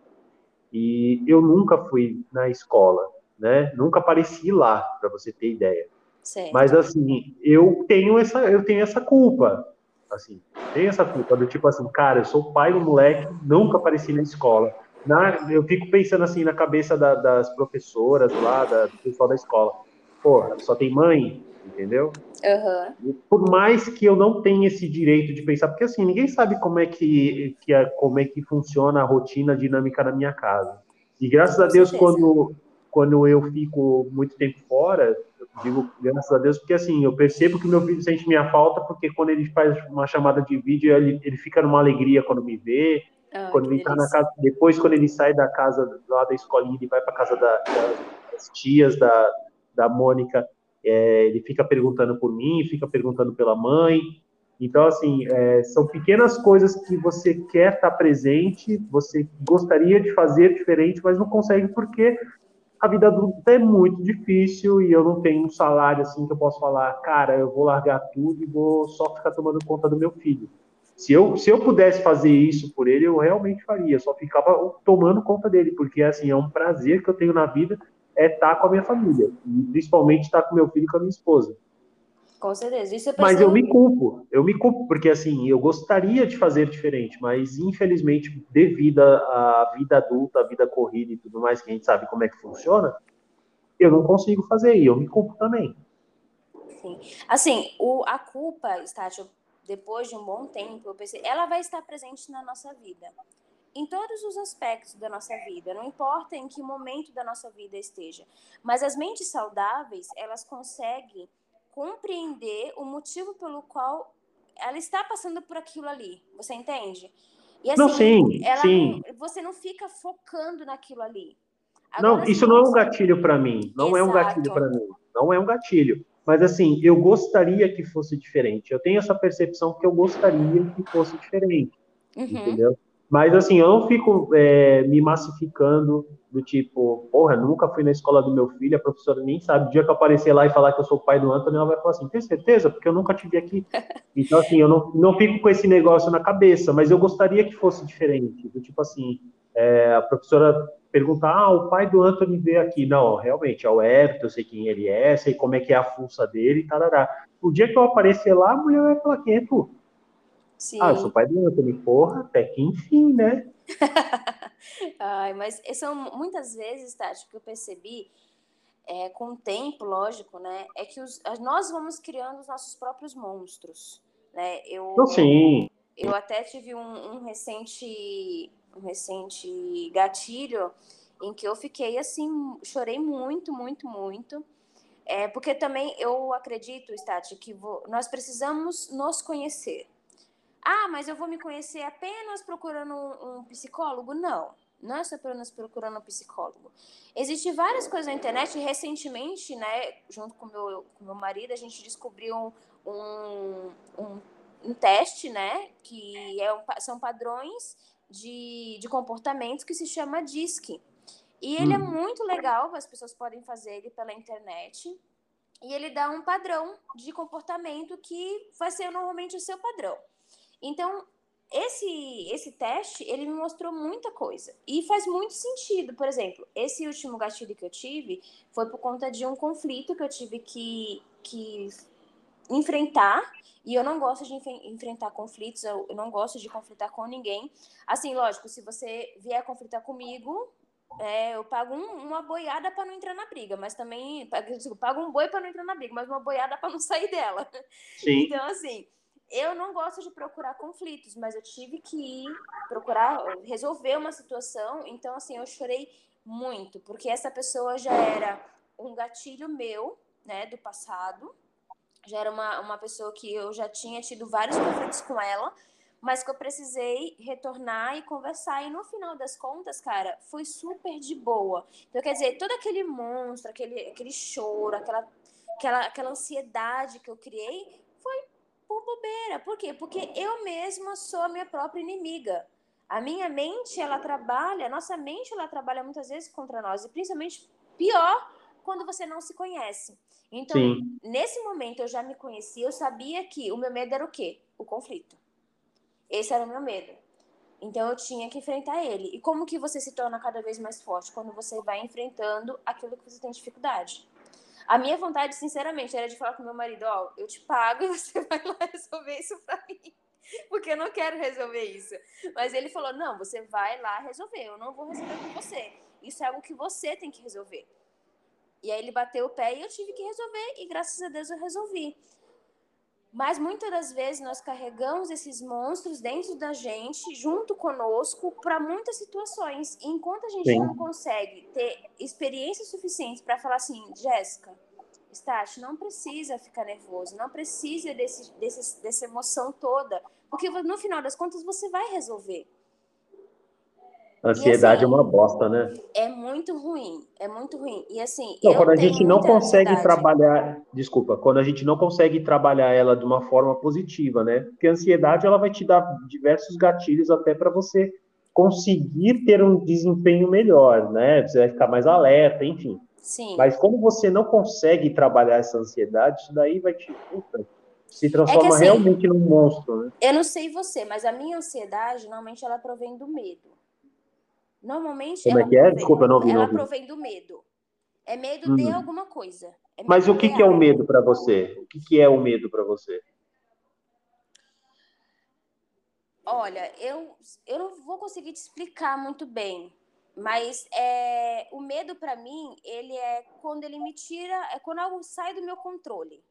E eu nunca fui na escola, né? Nunca apareci lá, para você ter ideia. Certo. Mas assim, eu tenho essa, eu tenho essa culpa, assim, tenho essa culpa do tipo assim, cara, eu sou pai do moleque, nunca apareci na escola. Na, eu fico pensando assim na cabeça da, das professoras lá, da, do pessoal da escola pô, só tem mãe, entendeu? Uhum. Por mais que eu não tenha esse direito de pensar, porque assim, ninguém sabe como é que, que é, como é que funciona a rotina a dinâmica na minha casa. E graças a Deus, quando, quando eu fico muito tempo fora, eu Digo graças a Deus, porque assim, eu percebo que meu filho sente minha falta, porque quando ele faz uma chamada de vídeo, ele, ele fica numa alegria quando me vê. Ah, quando ele tá na casa, depois, quando ele sai da casa lá da escolinha, ele vai para casa da, da, das tias da, da Mônica, é, ele fica perguntando por mim, fica perguntando pela mãe. Então, assim, é, são pequenas coisas que você quer estar presente, você gostaria de fazer diferente, mas não consegue porque a vida adulta é muito difícil e eu não tenho um salário assim que eu posso falar, cara, eu vou largar tudo e vou só ficar tomando conta do meu filho. Se eu, se eu pudesse fazer isso por ele, eu realmente faria, só ficava tomando conta dele, porque assim, é um prazer que eu tenho na vida é estar com a minha família, principalmente estar com meu filho e com a minha esposa. Com certeza. Isso eu Mas eu me culpo, eu me culpo, porque assim, eu gostaria de fazer diferente, mas infelizmente, devido à vida adulta, à vida corrida e tudo mais, que a gente sabe como é que funciona, eu não consigo fazer, e eu me culpo também. Sim. Assim, o, a culpa, Stácio, depois de um bom tempo, eu pensei, ela vai estar presente na nossa vida. Em todos os aspectos da nossa vida, não importa em que momento da nossa vida esteja. Mas as mentes saudáveis, elas conseguem compreender o motivo pelo qual ela está passando por aquilo ali. Você entende? E assim, não, sim, sim. Não, você não fica focando naquilo ali. Agora, não, isso não é um gatilho para mim. Não Exato. é um gatilho para mim. Não é um gatilho. Mas assim, eu gostaria que fosse diferente. Eu tenho essa percepção que eu gostaria que fosse diferente. Uhum. Entendeu? Mas assim, eu não fico é, me massificando do tipo, porra, nunca fui na escola do meu filho, a professora nem sabe. O dia que eu aparecer lá e falar que eu sou o pai do Anthony, ela vai falar assim, tem certeza? Porque eu nunca tive aqui. Então, assim, eu não, não fico com esse negócio na cabeça, mas eu gostaria que fosse diferente. Do tipo assim, é, a professora perguntar, ah, o pai do Anthony veio aqui. Não, realmente, é o Everton, eu sei quem ele é, sei como é que é a função dele e tarará. O dia que eu aparecer lá, a mulher vai falar, quem é tu? Sim. Ah, eu sou pai do Anthony. Porra, até que enfim, né? Ai, mas são muitas vezes, Tati, que eu percebi é, com o tempo, lógico, né? É que os, nós vamos criando os nossos próprios monstros, né? Eu, sim. Eu até tive um, um recente um recente gatilho em que eu fiquei assim, chorei muito, muito, muito. É, porque também eu acredito, Stati, que vou, nós precisamos nos conhecer. Ah, mas eu vou me conhecer apenas procurando um, um psicólogo? Não, não é só apenas procurando um psicólogo. Existem várias coisas na internet. Recentemente, né, junto com meu, com meu marido, a gente descobriu um, um, um teste, né, que é, são padrões de, de comportamentos que se chama DISC. E ele é hum. é muito legal, as pessoas podem fazer ele pela internet. E ele dá um padrão de comportamento que vai ser normalmente o seu padrão. Então, esse, esse teste, ele me mostrou muita coisa. E faz muito sentido. Por exemplo, esse último gatilho que eu tive foi por conta de um conflito que eu tive que, que enfrentar. E eu não gosto de enfrentar conflitos, eu, eu não gosto de conflitar com ninguém. Assim, lógico, se você vier conflitar comigo, é, eu pago um, uma boiada para não entrar na briga, mas também eu pago um boi para não entrar na briga, mas uma boiada para não sair dela. Sim. Então, assim, eu não gosto de procurar conflitos, mas eu tive que ir procurar resolver uma situação. Então, assim, eu chorei muito, porque essa pessoa já era um gatilho meu, né, do passado. Já era uma, uma pessoa que eu já tinha tido vários conflitos com ela, mas que eu precisei retornar e conversar. E no final das contas, cara, foi super de boa. Então, quer dizer, todo aquele monstro, aquele, aquele choro, aquela, aquela, aquela ansiedade que eu criei, foi por bobeira. Por quê? Porque eu mesma sou a minha própria inimiga. A minha mente, ela trabalha, a nossa mente, ela trabalha muitas vezes contra nós. E principalmente, pior, quando você não se conhece. Então, Sim. nesse momento, eu já me conheci, eu sabia que o meu medo era o quê? O conflito. Esse era o meu medo. Então, eu tinha que enfrentar ele. E como que você se torna cada vez mais forte? Quando você vai enfrentando aquilo que você tem dificuldade. A minha vontade, sinceramente, era de falar com meu marido, ó, oh, eu te pago e você vai lá resolver isso pra mim. Porque eu não quero resolver isso. Mas ele falou, não, você vai lá resolver, eu não vou resolver com você. Isso é algo que você tem que resolver. E aí ele bateu o pé e eu tive que resolver, e graças a Deus eu resolvi. Mas muitas das vezes nós carregamos esses monstros dentro da gente, junto conosco, para muitas situações. E enquanto a gente Sim. não consegue ter experiência suficiente para falar assim, Jéssica, Stati, não precisa ficar nervoso, não precisa desse, desse, dessa emoção toda, porque no final das contas você vai resolver. A ansiedade assim, é uma bosta, né? É muito ruim, é muito ruim. E assim, não, quando a gente não consegue ansiedade. trabalhar, desculpa, quando a gente não consegue trabalhar ela de uma forma positiva, né? Porque a ansiedade ela vai te dar diversos gatilhos até para você conseguir ter um desempenho melhor, né? Você vai ficar mais alerta, enfim. Sim. Mas como você não consegue trabalhar essa ansiedade, isso daí vai te puta, se transforma é que, assim, realmente num monstro, né? Eu não sei você, mas a minha ansiedade normalmente ela provém do medo. Normalmente. Como é que é? Desculpa, eu não ouvi. Ela não ouvi. provém do medo. É medo hum. de alguma coisa. É Mas o que, que é o medo para você? O que, que é o medo para você? Olha, eu, eu não vou conseguir te explicar muito bem, mas é, o medo para mim, ele é quando ele me tira, é quando algo sai do meu controle.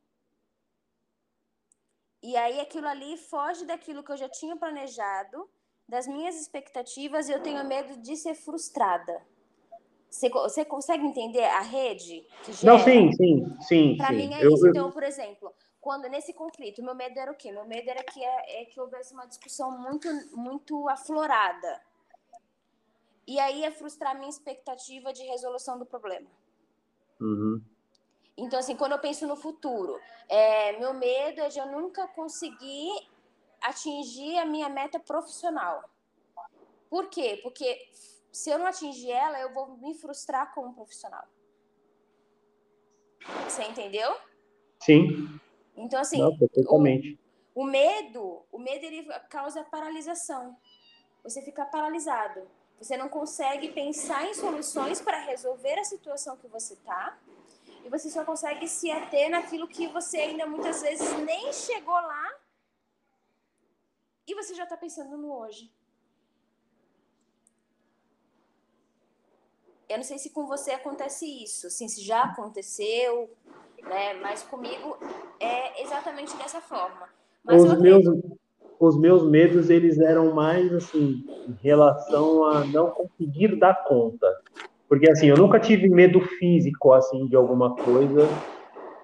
E aí aquilo ali foge daquilo que eu já tinha planejado das minhas expectativas e eu tenho medo de ser frustrada. Você, você consegue entender a rede? Não, sim, sim, sim. Para mim é eu, isso. Então, por exemplo, quando nesse conflito, meu medo era o quê? Meu medo era que, é, é que houvesse uma discussão muito, muito aflorada. E aí ia frustrar minha expectativa de resolução do problema. Uhum. Então, assim, quando eu penso no futuro, é, meu medo é de eu nunca conseguir atingir a minha meta profissional. Por quê? Porque se eu não atingir ela, eu vou me frustrar como profissional. Você entendeu? Sim. Então assim, não, o, o, medo, o medo ele causa paralisação. Você fica paralisado. Você não consegue pensar em soluções para resolver a situação que você está. E você só consegue se ater naquilo que você ainda muitas vezes nem chegou lá e você já está pensando no hoje. Eu não sei se com você acontece isso, assim, se já aconteceu, né? Mas comigo é exatamente dessa forma. Mas os, meus, os meus medos, eles eram mais, assim, em relação a não conseguir dar conta. Porque, assim, eu nunca tive medo físico, assim, de alguma coisa.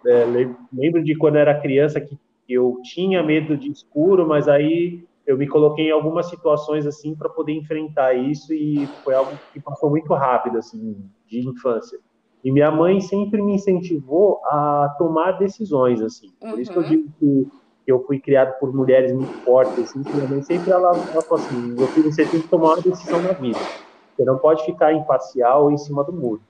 É, lembro de quando era criança que eu tinha medo de escuro, mas aí eu me coloquei em algumas situações assim para poder enfrentar isso e foi algo que passou muito rápido assim de infância. E minha mãe sempre me incentivou a tomar decisões assim. Por uhum. isso que eu uhum. digo que eu fui criado por mulheres muito fortes assim, que minha mãe sempre ela, ela falou assim, meu filho, você tem que tomar uma decisão na vida. Você não pode ficar imparcial em cima do muro.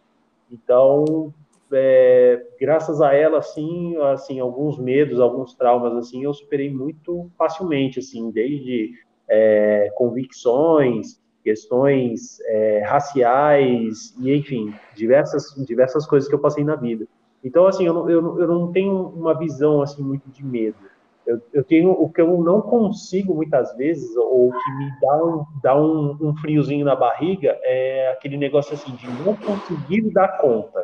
Então, é, graças a ela, assim, assim, alguns medos, alguns traumas, assim, eu superei muito facilmente, assim, desde é, convicções, questões é, raciais e, enfim, diversas, diversas coisas que eu passei na vida. Então, assim, eu não, eu, eu não tenho uma visão, assim, muito de medo. Eu, eu tenho o que eu não consigo muitas vezes, ou que me dá um, dá um, um friozinho na barriga, é aquele negócio assim de não conseguir dar conta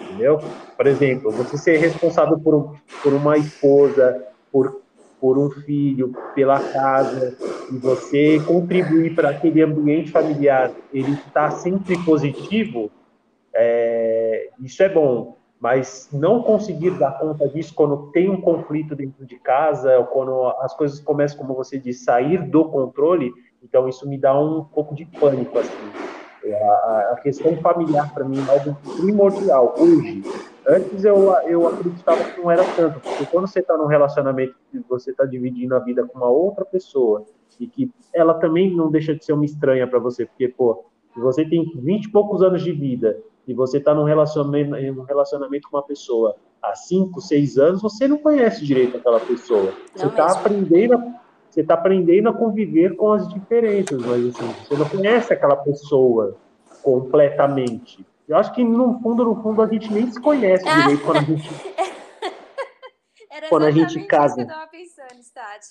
entendeu? Por exemplo, você ser responsável por, por uma esposa, por, por um filho, pela casa, e você contribuir para aquele ambiente familiar, ele está sempre positivo, é, isso é bom. Mas não conseguir dar conta disso quando tem um conflito dentro de casa, ou quando as coisas começam, como você disse, sair do controle, então isso me dá um pouco de pânico, assim. A, a questão familiar, para mim, é algo primordial hoje. Antes eu, eu acreditava que não era tanto, porque quando você está num relacionamento que você está dividindo a vida com uma outra pessoa e que ela também não deixa de ser uma estranha para você, porque, pô, você tem 20 e poucos anos de vida e você está num relacionamento, num relacionamento com uma pessoa há 5, 6 anos, você não conhece direito aquela pessoa. Você está aprendendo você está aprendendo a conviver com as diferenças, mas assim, você não conhece aquela pessoa completamente. Eu acho que no fundo, no fundo, a gente nem se conhece ah. direito quando a gente. quando a gente casa. Pensando,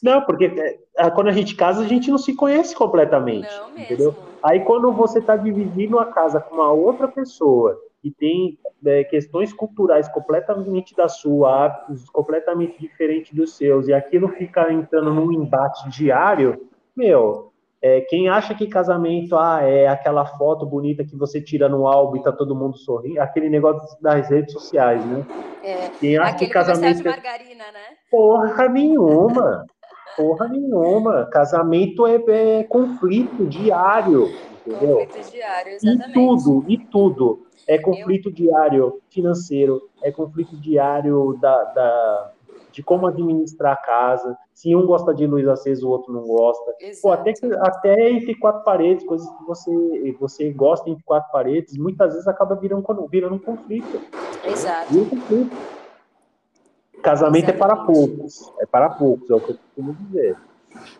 não, porque é, quando a gente casa, a gente não se conhece completamente. Não mesmo. Entendeu? Aí quando você está dividindo a casa com uma outra pessoa que tem é, questões culturais completamente da sua, hábitos completamente diferentes dos seus, e aquilo fica entrando num embate diário, meu, É, quem acha que casamento ah, é aquela foto bonita que você tira no álbum e tá todo mundo sorrindo, aquele negócio das redes sociais, né? É, quem acha que casamento é margarina, né? Porra nenhuma. Porra nenhuma. Casamento é, é conflito diário, entendeu? Conflito diário, exatamente. E tudo, e tudo. É conflito diário financeiro, é conflito diário da, da de como administrar a casa. Se um gosta de luz acesa, o outro não gosta. Pô, até, até entre quatro paredes, coisas que você, você gosta entre quatro paredes, muitas vezes acaba virando, virando um conflito. Exato. Um conflito. Casamento Exatamente. é para poucos. É para poucos, é o que eu costumo dizer.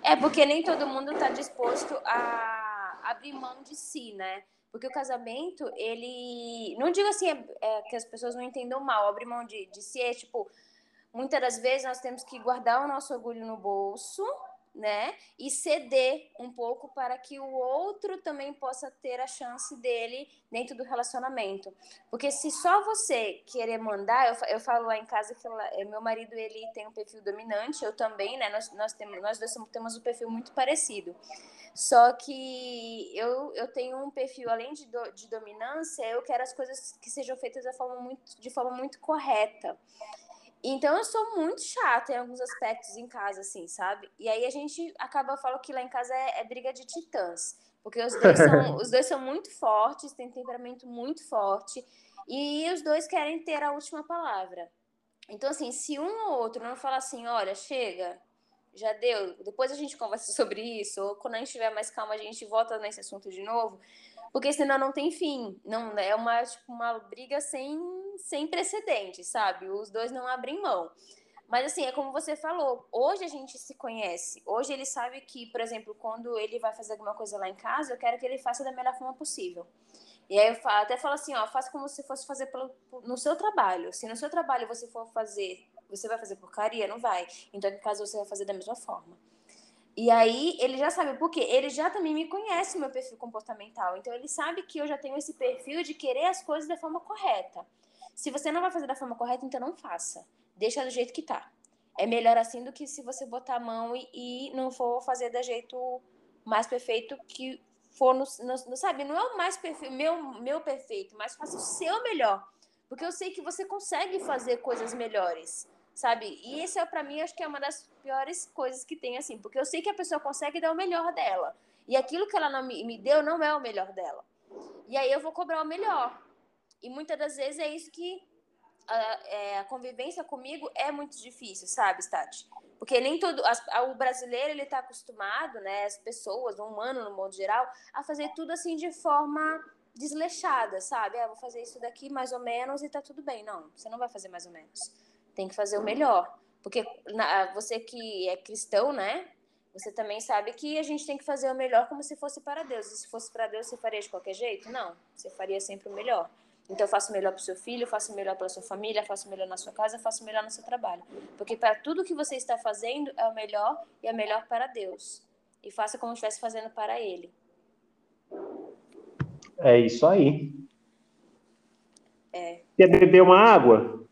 É porque nem todo mundo está disposto a abrir mão de si, né? Porque o casamento, ele. Não digo assim é, é, que as pessoas não entendam mal, abrir mão de, de si é tipo Muitas das vezes nós temos que guardar o nosso orgulho no bolso, né? E ceder um pouco para que o outro também possa ter a chance dele dentro do relacionamento. Porque se só você querer mandar, eu, eu falo lá em casa que ela, é, meu marido ele tem um perfil dominante, eu também, né? Nós, nós, temos, nós dois temos um perfil muito parecido. Só que eu, eu tenho um perfil, além de, do, de dominância, eu quero as coisas que sejam feitas de forma muito, de forma muito correta. Então eu sou muito chata em alguns aspectos em casa, assim, sabe? E aí a gente acaba falando que lá em casa é, é briga de titãs. Porque os dois, são, os dois são muito fortes, têm temperamento muito forte. E os dois querem ter a última palavra. Então, assim, se um ou outro não fala assim, olha, chega, já deu, depois a gente conversa sobre isso, ou quando a gente tiver mais calma, a gente volta nesse assunto de novo, porque senão não tem fim. Não é uma, tipo, uma briga sem, sem precedentes, sabe? Os dois não abrem mão. Mas assim, é como você falou, hoje a gente se conhece. Hoje ele sabe que, por exemplo, quando ele vai fazer alguma coisa lá em casa, eu quero que ele faça da melhor forma possível. E aí eu até falo assim, ó, faça como se fosse fazer pelo, no seu trabalho. Se no seu trabalho você for fazer, você vai fazer porcaria, não vai. Então, em casa você vai fazer da mesma forma. E aí ele já sabe por quê? Ele já também me conhece o meu perfil comportamental. Então ele sabe que eu já tenho esse perfil de querer as coisas da forma correta. Se você não vai fazer da forma correta, então não faça. Deixa do jeito que tá. É melhor assim do que se você botar a mão e, e não for fazer do jeito mais perfeito que for no, no, no, sabe, não é o mais perfeito, meu, meu perfeito, mas faça o seu melhor. Porque eu sei que você consegue fazer coisas melhores sabe? E esse é para mim acho que é uma das piores coisas que tem assim, porque eu sei que a pessoa consegue dar o melhor dela. E aquilo que ela me, me deu não é o melhor dela. E aí eu vou cobrar o melhor. E muitas das vezes é isso que a, é, a convivência comigo é muito difícil, sabe, Stati? Porque nem todo. As, o brasileiro ele tá acostumado, né? As pessoas, o humano no modo geral, a fazer tudo assim de forma desleixada, sabe? Ah, vou fazer isso daqui mais ou menos e tá tudo bem. Não, você não vai fazer mais ou menos tem que fazer o melhor. Porque na, você que é cristão, né? Você também sabe que a gente tem que fazer o melhor como se fosse para Deus. E se fosse para Deus, você faria de qualquer jeito? Não. Você faria sempre o melhor. Então, faça o melhor para o seu filho, faça o melhor para a sua família, faça o melhor na sua casa, faça o melhor no seu trabalho. Porque para tudo que você está fazendo é o melhor e é melhor para Deus. E faça como estivesse fazendo para Ele. É isso aí. É. Quer beber uma água?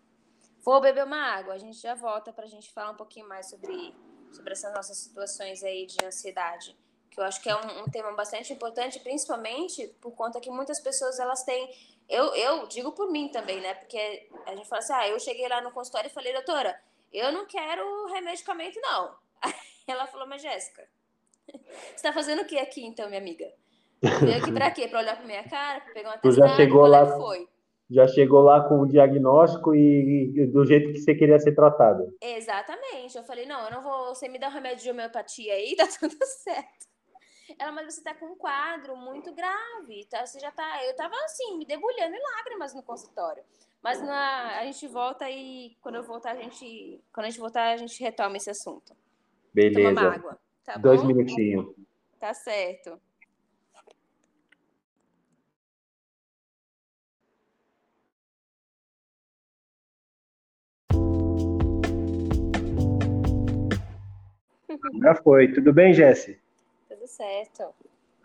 Vou beber uma água, a gente já volta para a gente falar um pouquinho mais sobre, sobre essas nossas situações aí de ansiedade. Que eu acho que é um, um tema bastante importante, principalmente por conta que muitas pessoas elas têm. Eu, eu digo por mim também, né? Porque a gente fala assim: ah, eu cheguei lá no consultório e falei, doutora, eu não quero remedicamento, não. ela falou, mas Jéssica, você está fazendo o que aqui então, minha amiga? Veio aqui para quê? Para olhar para minha cara, para pegar uma Tu já chegou lá. Foi? Já chegou lá com o diagnóstico e, e, do jeito que você queria ser tratado. Exatamente. Eu falei, não, eu não vou. Você me dá um remédio de homeopatia aí, tá tudo certo. Ela, mas você tá com um quadro muito grave, tá? Você já tá. Eu tava assim, me debulhando em lágrimas no consultório. Mas na, a gente volta e quando eu voltar, a gente. Quando a gente voltar, a gente retoma esse assunto. Beleza. Toma água. Tá Dois minutinhos. Tá certo. Já foi. Tudo bem, Jesse? Tudo certo.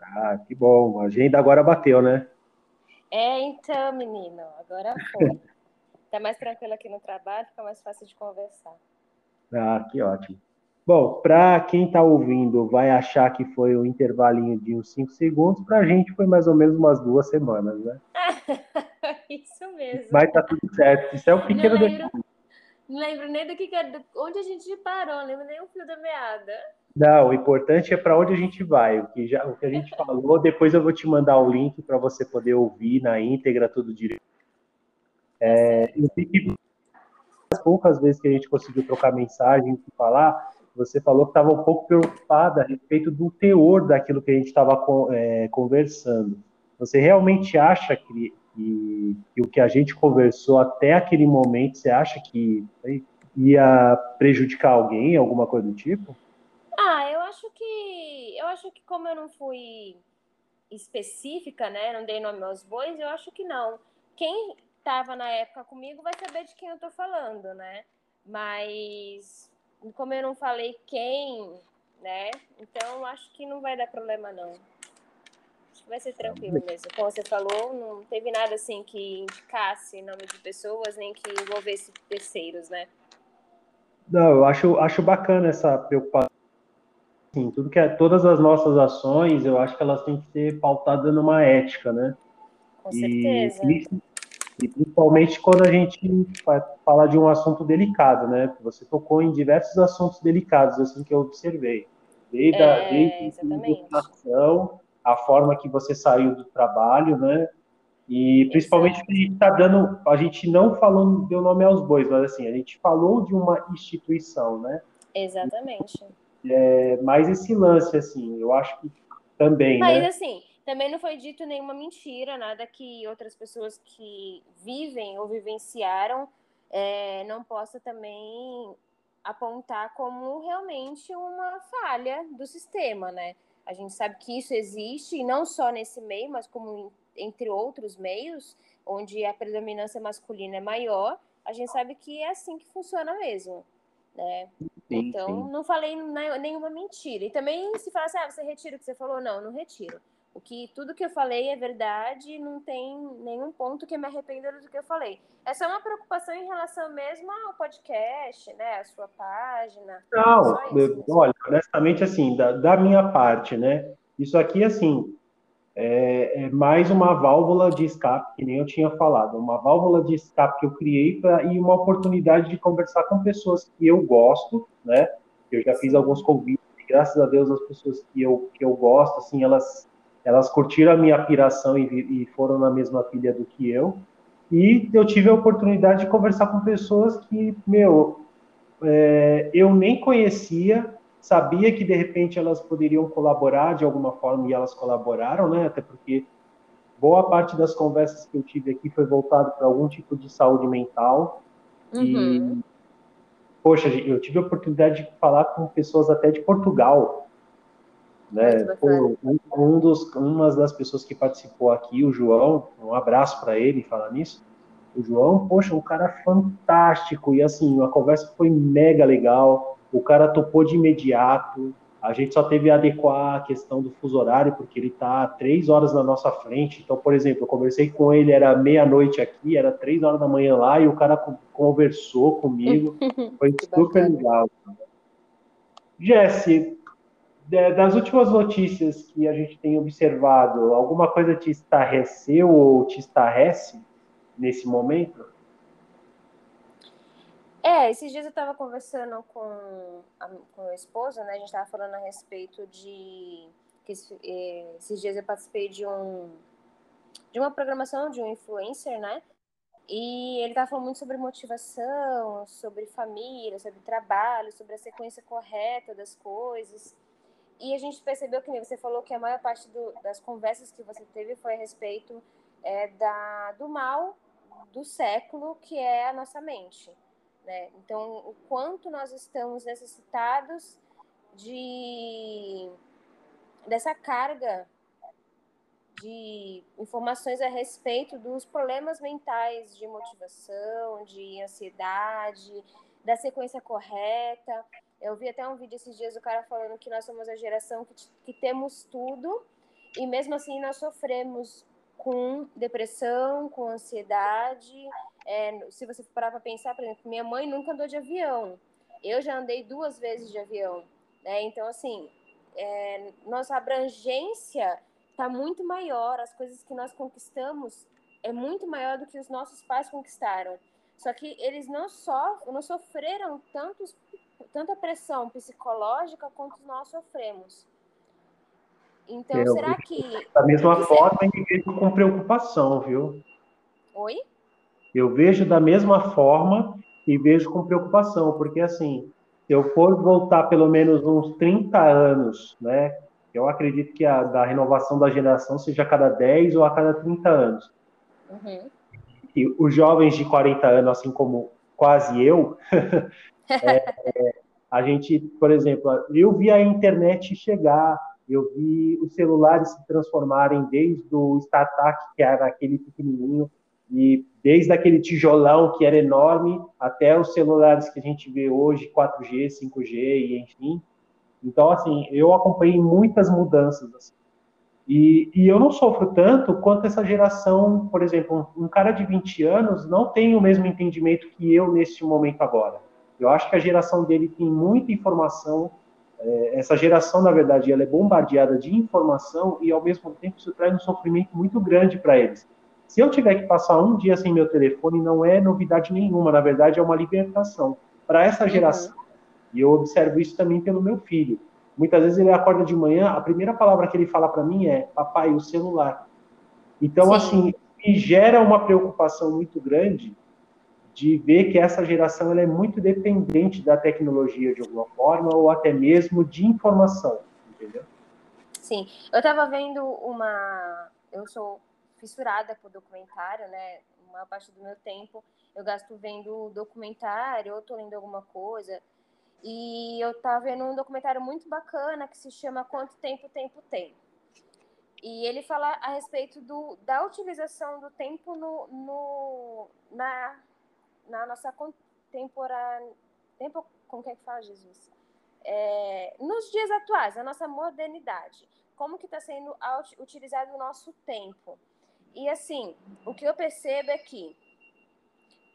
Ah, que bom. A agenda agora bateu, né? É, então, menino, agora foi. tá mais tranquilo aqui no trabalho, fica mais fácil de conversar. Ah, que ótimo. Bom, para quem está ouvindo, vai achar que foi um intervalinho de uns 5 segundos, para a gente foi mais ou menos umas duas semanas, né? Isso mesmo. Mas tá tudo certo. Isso é um pequeno lembro, não lembro nem do que, onde a gente parou, não lembro nem o fio da meada. Não, o importante é para onde a gente vai. O que, já, o que a gente falou, depois eu vou te mandar o link para você poder ouvir na íntegra tudo direito. É, eu sei que as poucas vezes que a gente conseguiu trocar mensagem e falar, você falou que estava um pouco preocupada a respeito do teor daquilo que a gente estava é, conversando. Você realmente acha que, que, que, o que a gente conversou até aquele momento, você acha que ia prejudicar alguém, alguma coisa do tipo? Ah, eu acho que eu acho que como eu não fui específica, né, não dei nome aos bois, eu acho que não. Quem estava na época comigo vai saber de quem eu estou falando, né? Mas como eu não falei quem, né? Então acho que não vai dar problema não. Acho que vai ser tranquilo mesmo. Como você falou, não teve nada assim que indicasse nome de pessoas, nem que envolvesse terceiros, né? Não, eu acho, acho bacana essa preocupação. Sim, tudo que é, todas as nossas ações, eu acho que elas têm que ser pautadas numa ética, né? Com certeza. E, e principalmente quando a gente fala de um assunto delicado, né? Você tocou em diversos assuntos delicados, assim, que eu observei. Desde, é, a, desde a forma que você saiu do trabalho, né? E principalmente a gente está dando, a gente não falou, deu nome aos bois, mas assim, a gente falou de uma instituição, né? Exatamente. É, mas esse lance, assim, eu acho que também, mas, né? assim, também não foi dito nenhuma mentira, nada que outras pessoas que vivem ou vivenciaram é, não possa também apontar como realmente uma falha do sistema, né? A gente sabe que isso existe, e não só nesse meio, mas como entre outros meios, onde a predominância masculina é maior, a gente sabe que é assim que funciona mesmo, né? Sim, então, sim. não falei nenhuma mentira. E também se fala assim, ah, você retira o que você falou? Não, não retiro. O que tudo que eu falei é verdade, não tem nenhum ponto que me arrependa do que eu falei. É só uma preocupação em relação mesmo ao podcast, né, a sua página. Não, eu, olha, honestamente assim, da, da, minha parte, né, isso aqui assim é, é, mais uma válvula de escape, que nem eu tinha falado, uma válvula de escape que eu criei para e uma oportunidade de conversar com pessoas que eu gosto, né? Eu já fiz alguns convites, e graças a Deus as pessoas que eu que eu gosto, assim, elas elas curtiram a minha piração e, e foram na mesma pilha do que eu. E eu tive a oportunidade de conversar com pessoas que, meu, é, eu nem conhecia, sabia que de repente elas poderiam colaborar de alguma forma e elas colaboraram, né? Até porque boa parte das conversas que eu tive aqui foi voltado para algum tipo de saúde mental. Uhum. E, poxa, eu tive a oportunidade de falar com pessoas até de Portugal, né? Pô, um, um, dos, uma das pessoas que participou aqui, o João, um abraço para ele falar nisso. O João, poxa, um cara fantástico e assim, a conversa foi mega legal. O cara topou de imediato. A gente só teve que adequar a questão do fuso horário, porque ele está três horas na nossa frente. Então, por exemplo, eu conversei com ele, era meia-noite aqui, era três horas da manhã lá, e o cara conversou comigo. Foi super legal. Jesse, das últimas notícias que a gente tem observado, alguma coisa te estarreceu ou te estarrece nesse momento? É, esses dias eu estava conversando com, a, com meu esposo, né? A gente estava falando a respeito de que eh, esses dias eu participei de um de uma programação de um influencer, né? E ele estava falando muito sobre motivação, sobre família, sobre trabalho, sobre a sequência correta das coisas. E a gente percebeu que você falou que a maior parte do, das conversas que você teve foi a respeito é, da, do mal do século, que é a nossa mente. Né? Então, o quanto nós estamos necessitados de dessa carga de informações a respeito dos problemas mentais de motivação, de ansiedade, da sequência correta. Eu vi até um vídeo esses dias do cara falando que nós somos a geração que, que temos tudo e mesmo assim nós sofremos com depressão, com ansiedade. É, se você parar para pensar, por exemplo, minha mãe nunca andou de avião. Eu já andei duas vezes de avião, né? Então, assim, é, nossa abrangência está muito maior, as coisas que nós conquistamos é muito maior do que os nossos pais conquistaram. Só que eles não só não sofreram tantos, tanta pressão psicológica quanto nós sofremos. Então, eu, será que. Da mesma que forma, você... eu vejo com preocupação, viu? Oi? Eu vejo da mesma forma e vejo com preocupação, porque assim, se eu for voltar pelo menos uns 30 anos, né? Eu acredito que a da renovação da geração seja a cada 10 ou a cada 30 anos. Uhum. E os jovens de 40 anos, assim como quase eu, é, a gente, por exemplo, eu vi a internet chegar, eu vi os celulares se transformarem desde o StarTAC, que era aquele pequenininho, e desde aquele tijolão que era enorme até os celulares que a gente vê hoje, 4G, 5G e enfim. Então, assim, eu acompanhei muitas mudanças. Assim. E, e, eu não sofro tanto quanto essa geração, por exemplo, um, um cara de 20 anos não tem o mesmo entendimento que eu nesse momento agora. Eu acho que a geração dele tem muita informação. É, essa geração, na verdade, ela é bombardeada de informação e, ao mesmo tempo, isso traz um sofrimento muito grande para eles. Se eu tiver que passar um dia sem meu telefone, não é novidade nenhuma, na verdade, é uma libertação. Para essa uhum. geração, e eu observo isso também pelo meu filho Muitas vezes ele acorda de manhã, a primeira palavra que ele fala para mim é papai, o celular. Então, Sim. assim, me gera uma preocupação muito grande de ver que essa geração ela é muito dependente da tecnologia de alguma forma ou até mesmo de informação, entendeu? Sim, eu estava vendo uma, eu sou fissurada por documentário, né? Uma parte do meu tempo eu gasto vendo documentário, ou tô lendo alguma coisa. E eu estava vendo um documentário muito bacana que se chama Quanto Tempo Tempo Tem. E ele fala a respeito do, da utilização do tempo no, no na, na nossa contemporânea. Tempo, como que é que fala, Jesus? É, nos dias atuais, na nossa modernidade. Como que está sendo utilizado o nosso tempo. E assim, o que eu percebo é que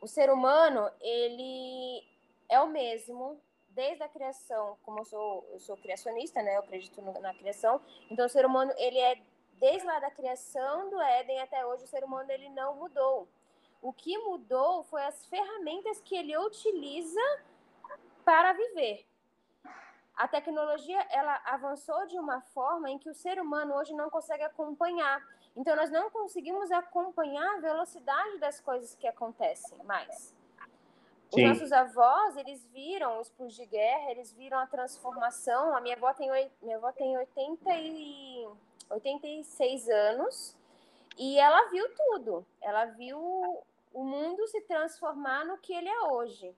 o ser humano, ele é o mesmo desde a criação, como eu sou, eu sou criacionista, né? Eu acredito na criação. Então, o ser humano, ele é desde lá da criação do Éden até hoje, o ser humano ele não mudou. O que mudou foi as ferramentas que ele utiliza para viver. A tecnologia ela avançou de uma forma em que o ser humano hoje não consegue acompanhar. Então nós não conseguimos acompanhar a velocidade das coisas que acontecem mais. Sim. Os nossos avós, eles viram os punhos de guerra, eles viram a transformação. A minha avó tem, minha avó tem 80 e, 86 anos e ela viu tudo. Ela viu o mundo se transformar no que ele é hoje.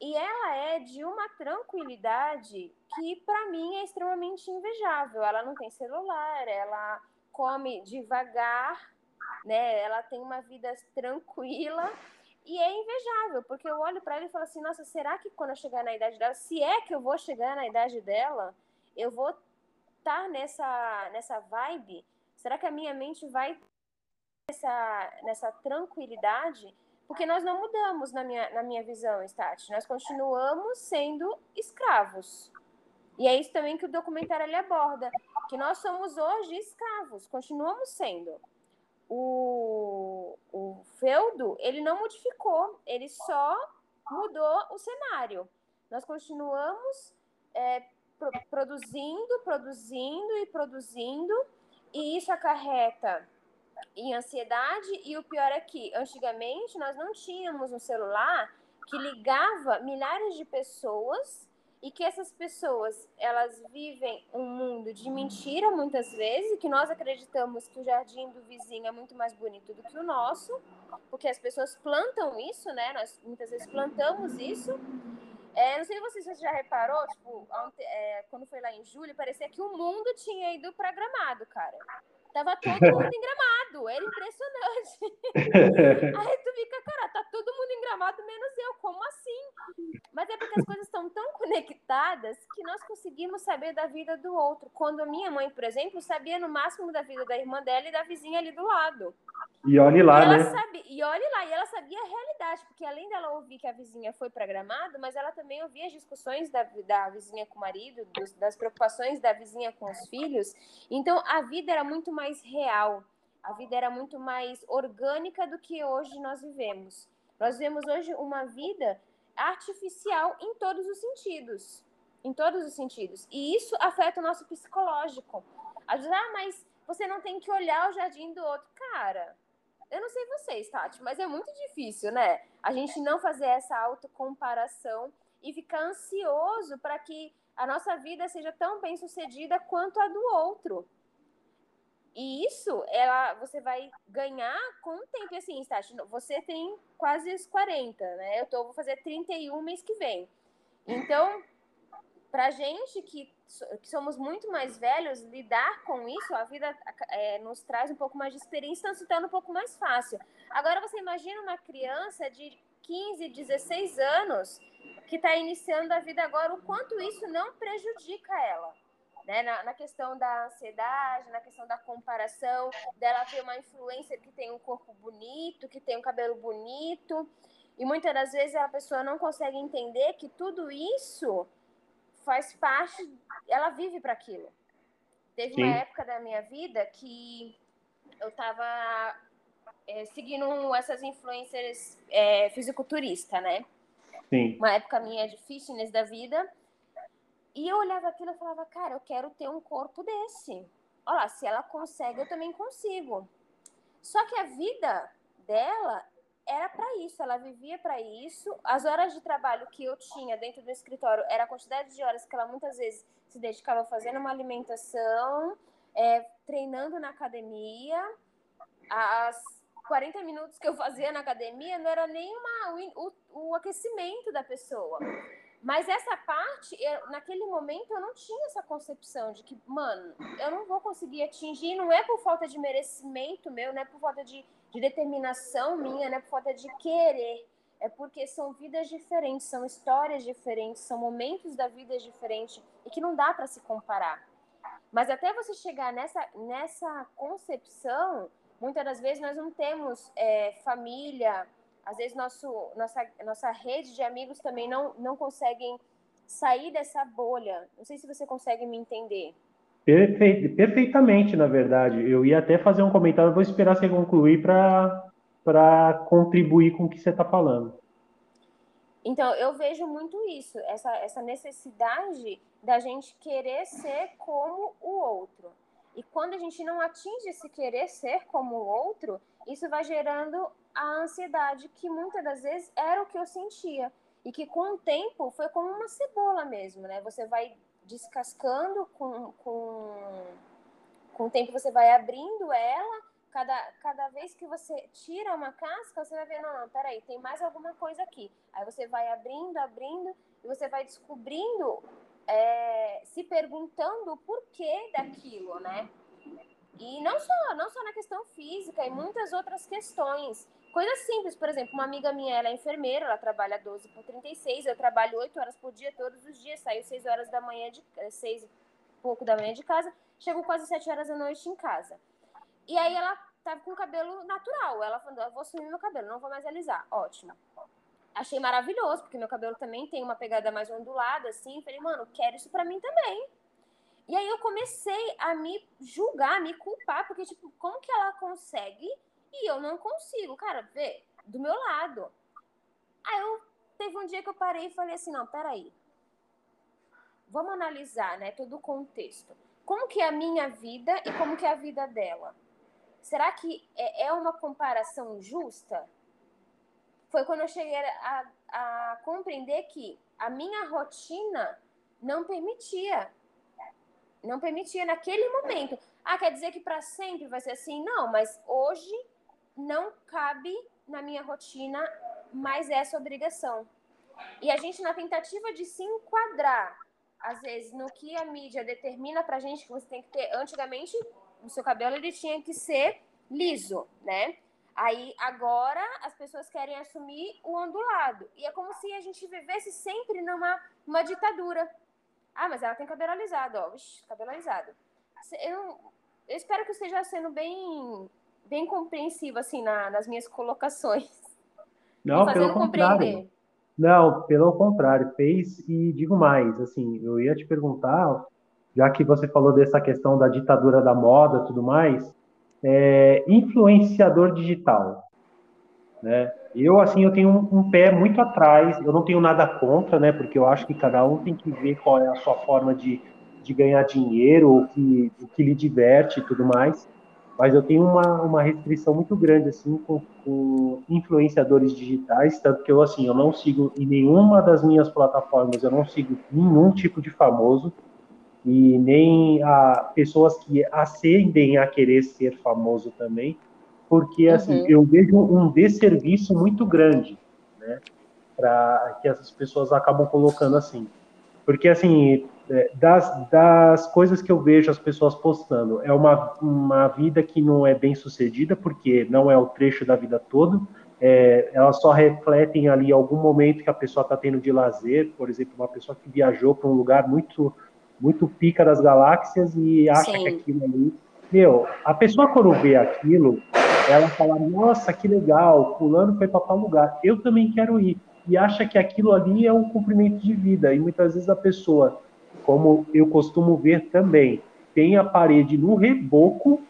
E ela é de uma tranquilidade que, para mim, é extremamente invejável. Ela não tem celular, ela come devagar, né? Ela tem uma vida tranquila e é invejável, porque eu olho para ela e falo assim: nossa, será que quando eu chegar na idade dela, se é que eu vou chegar na idade dela, eu vou estar tá nessa, nessa vibe? Será que a minha mente vai nessa, nessa tranquilidade? Porque nós não mudamos na minha, na minha visão, Stati. Nós continuamos sendo escravos. E é isso também que o documentário ele aborda, que nós somos hoje escravos, continuamos sendo o, o feudo ele não modificou, ele só mudou o cenário. Nós continuamos é, pro, produzindo, produzindo e produzindo, e isso acarreta em ansiedade. E o pior é que, antigamente, nós não tínhamos um celular que ligava milhares de pessoas e que essas pessoas elas vivem um mundo de mentira muitas vezes, que nós acreditamos que o jardim do vizinho é muito mais bonito do que o nosso, porque as pessoas plantam isso, né? Nós muitas vezes plantamos isso. É, não sei se você já reparou, tipo, ontem, é, quando foi lá em julho, parecia que o mundo tinha ido para Gramado, cara. Tava todo mundo em Gramado, era impressionante. Aí tu fica, cara, todo mundo em Gramado, menos eu. Como assim? Mas é porque as coisas estão tão conectadas que nós conseguimos saber da vida do outro. Quando a minha mãe, por exemplo, sabia no máximo da vida da irmã dela e da vizinha ali do lado. E olhe lá, e né? Sabia, e olhe lá, e ela sabia a realidade, porque além dela ouvir que a vizinha foi para Gramado, mas ela também ouvia as discussões da, da vizinha com o marido, dos, das preocupações da vizinha com os filhos. Então a vida era muito mais real, a vida era muito mais orgânica do que hoje nós vivemos. Nós vivemos hoje uma vida artificial em todos os sentidos. Em todos os sentidos. E isso afeta o nosso psicológico. Às vezes, ah, mas você não tem que olhar o jardim do outro. Cara, eu não sei vocês, Tati, mas é muito difícil, né? A gente não fazer essa autocomparação e ficar ansioso para que a nossa vida seja tão bem sucedida quanto a do outro. E isso, ela, você vai ganhar com o tempo. E assim, Tati, você tem quase os 40, né? Eu tô, vou fazer 31 mês que vem. Então, pra gente que, que somos muito mais velhos, lidar com isso, a vida é, nos traz um pouco mais de experiência, então se torna um pouco mais fácil. Agora, você imagina uma criança de 15, 16 anos que está iniciando a vida agora, o quanto isso não prejudica ela. Né, na, na, questão da ansiedade, na questão da comparação, dela ter uma influência que tem um corpo bonito, que tem um cabelo bonito, e muitas das vezes a pessoa não consegue entender que tudo isso faz parte, ela vive para aquilo. Teve Sim. uma época da minha vida que eu estava é, seguindo essas influencers é, fisiculturista, né? Sim. Uma época minha de fitness da vida. E eu olhava aquilo e falava, cara, eu quero ter um corpo desse. Olha lá, se ela consegue, eu também consigo. Só que a vida dela era para isso, ela vivia para isso. As horas de trabalho que eu tinha dentro do escritório era a quantidade de horas que ela muitas vezes se dedicava fazendo uma alimentação, é, treinando na academia. As 40 minutos que eu fazia na academia não era nem uma, o, o aquecimento da pessoa. Mas essa parte, eu, naquele momento, eu não tinha essa concepção de que, mano, eu não vou conseguir atingir, não é por falta de merecimento meu, não é por falta de de determinação minha, né, por falta de querer. É porque são vidas diferentes, são histórias diferentes, são momentos da vida diferentes e que não dá para se comparar. Mas até você chegar nessa, nessa concepção, muitas das vezes nós não temos é, família, às vezes nosso, nossa, nossa rede de amigos também não, não conseguem sair dessa bolha. Não sei se você consegue me entender. perfeitamente, na verdade. Eu ia até fazer um comentário, vou esperar você concluir para contribuir com o que você está falando. Então, eu vejo muito isso, essa, essa necessidade da gente querer ser como o outro. E quando a gente não atinge esse querer ser como o outro, isso vai gerando a ansiedade, que muitas das vezes era o que eu sentia. E que com o tempo foi como uma cebola mesmo, né? Você vai descascando com, com, com o tempo, você vai abrindo ela. Cada, cada vez que você tira uma casca, você vai ver, não, não, peraí, tem mais alguma coisa aqui. Aí você vai abrindo, abrindo, e você vai descobrindo, é, se perguntando o porquê daquilo, né? E não só, não só na questão física, e muitas outras questões. Coisas simples, por exemplo, uma amiga minha, ela é enfermeira, ela trabalha 12 por 36, eu trabalho 8 horas por dia todos os dias, saio 6 horas da manhã, de 6 e pouco da manhã de casa, chego quase 7 horas da noite em casa. E aí ela tava com o cabelo natural, ela falou, eu vou assumir meu cabelo, não vou mais alisar. Ótimo. Achei maravilhoso, porque meu cabelo também tem uma pegada mais ondulada, assim, falei, mano, quero isso pra mim também. E aí eu comecei a me julgar, a me culpar, porque, tipo, como que ela consegue e eu não consigo? Cara, vê, do meu lado. Aí eu teve um dia que eu parei e falei assim, não, peraí. Vamos analisar, né, todo o contexto. Como que é a minha vida e como que é a vida dela? Será que é, é uma comparação justa? Foi quando eu cheguei a, a compreender que a minha rotina não permitia não permitia naquele momento. Ah, quer dizer que para sempre vai ser assim? Não, mas hoje não cabe na minha rotina mais essa obrigação. E a gente, na tentativa de se enquadrar, às vezes, no que a mídia determina pra gente que você tem que ter. Antigamente, o seu cabelo ele tinha que ser liso, né? Aí agora as pessoas querem assumir o ondulado. E é como se a gente vivesse sempre numa uma ditadura. Ah, mas ela tem cabelo alisado, ó. Vixe, cabelo alisado. Eu, eu espero que eu esteja sendo bem, bem compreensiva, assim, na, nas minhas colocações. Não, pelo contrário. Não, pelo contrário, fez e digo mais, assim, eu ia te perguntar, já que você falou dessa questão da ditadura da moda tudo mais, é, influenciador digital, né? Eu, assim, eu tenho um, um, pé muito atrás, eu não tenho nada contra, né, porque eu acho que cada um tem que ver qual é a sua forma de, de ganhar dinheiro, o que, o que lhe diverte e tudo mais, mas eu tenho uma, uma restrição muito grande assim com, com, influenciadores digitais, tanto que eu assim eu não sigo em nenhuma das minhas plataformas, eu não sigo nenhum tipo de famoso e nem a pessoas que ascendem a querer ser famoso também, porque assim uhum. eu vejo um desserviço muito grande, né, para que essas pessoas acabam colocando assim, porque assim é, das, das coisas que eu vejo as pessoas postando, é uma, uma vida que não é bem sucedida, porque não é o trecho da vida todo, é, elas só refletem ali algum momento que a pessoa está tendo de lazer, por exemplo, uma pessoa que viajou para um lugar muito, muito pica das galáxias e acha Sim. que aquilo ali. Meu, a pessoa quando vê aquilo, ela fala: Nossa, que legal, Fulano foi para tal lugar, eu também quero ir. E acha que aquilo ali é um cumprimento de vida. E muitas vezes a pessoa como eu costumo ver também. Tem a parede no reboco,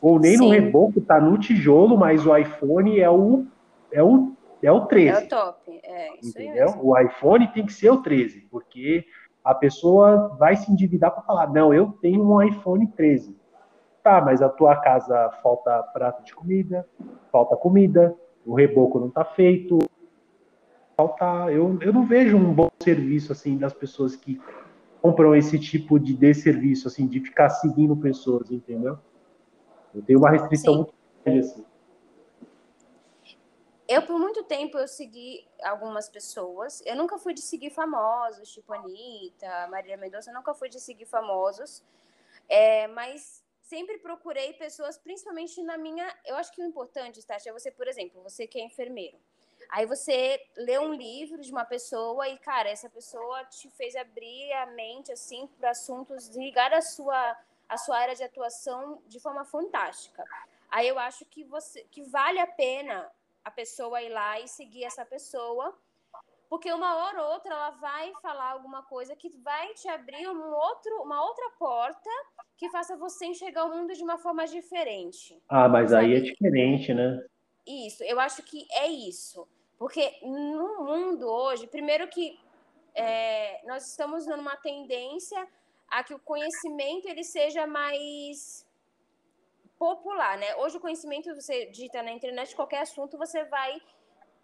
ou nem Sim. no reboco, tá no tijolo, mas o iPhone é o, é o, é o 13. É o top, é isso entendeu? O iPhone tem que ser o 13, porque a pessoa vai se endividar para falar, não, eu tenho um iPhone 13. Tá, mas a tua casa falta prato de comida, falta comida, o reboco não tá feito, falta. Eu, eu não vejo um bom serviço assim das pessoas que compram esse tipo de desserviço, assim, de ficar seguindo pessoas, entendeu? Eu tenho uma restrição Sim. muito grande, assim. Eu, por muito tempo, eu segui algumas pessoas. Eu nunca fui de seguir famosos, tipo Anitta, Maria Mendonça, nunca fui de seguir famosos. É, mas sempre procurei pessoas, principalmente na minha... Eu acho que o importante, Tati, é você, por exemplo, você que é enfermeiro. Aí você lê um livro de uma pessoa e, cara, essa pessoa te fez abrir a mente, assim, para assuntos ligados à sua, à sua área de atuação de forma fantástica. Aí eu acho que, você, que vale a pena a pessoa ir lá e seguir essa pessoa, porque uma hora ou outra ela vai falar alguma coisa que vai te abrir um outro, uma outra porta que faça você enxergar o mundo de uma forma diferente. Ah, mas sabe? aí é diferente, né? Isso, eu acho que é isso. Porque no mundo hoje, primeiro que é, nós estamos numa tendência a que o conhecimento ele seja mais popular, né? Hoje o conhecimento, você digita na internet qualquer assunto, você vai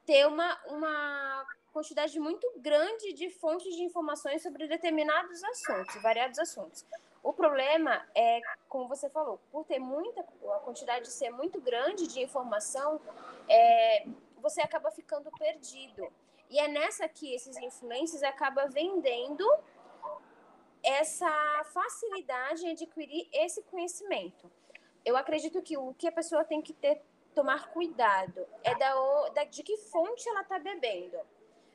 ter uma, uma quantidade muito grande de fontes de informações sobre determinados assuntos, variados assuntos. O problema é, como você falou, por ter muita, a quantidade de ser muito grande de informação, é, você acaba ficando perdido. E é nessa que esses influencers acabam vendendo essa facilidade em adquirir esse conhecimento. Eu acredito que o que a pessoa tem que ter, tomar cuidado é da, da de que fonte ela está bebendo.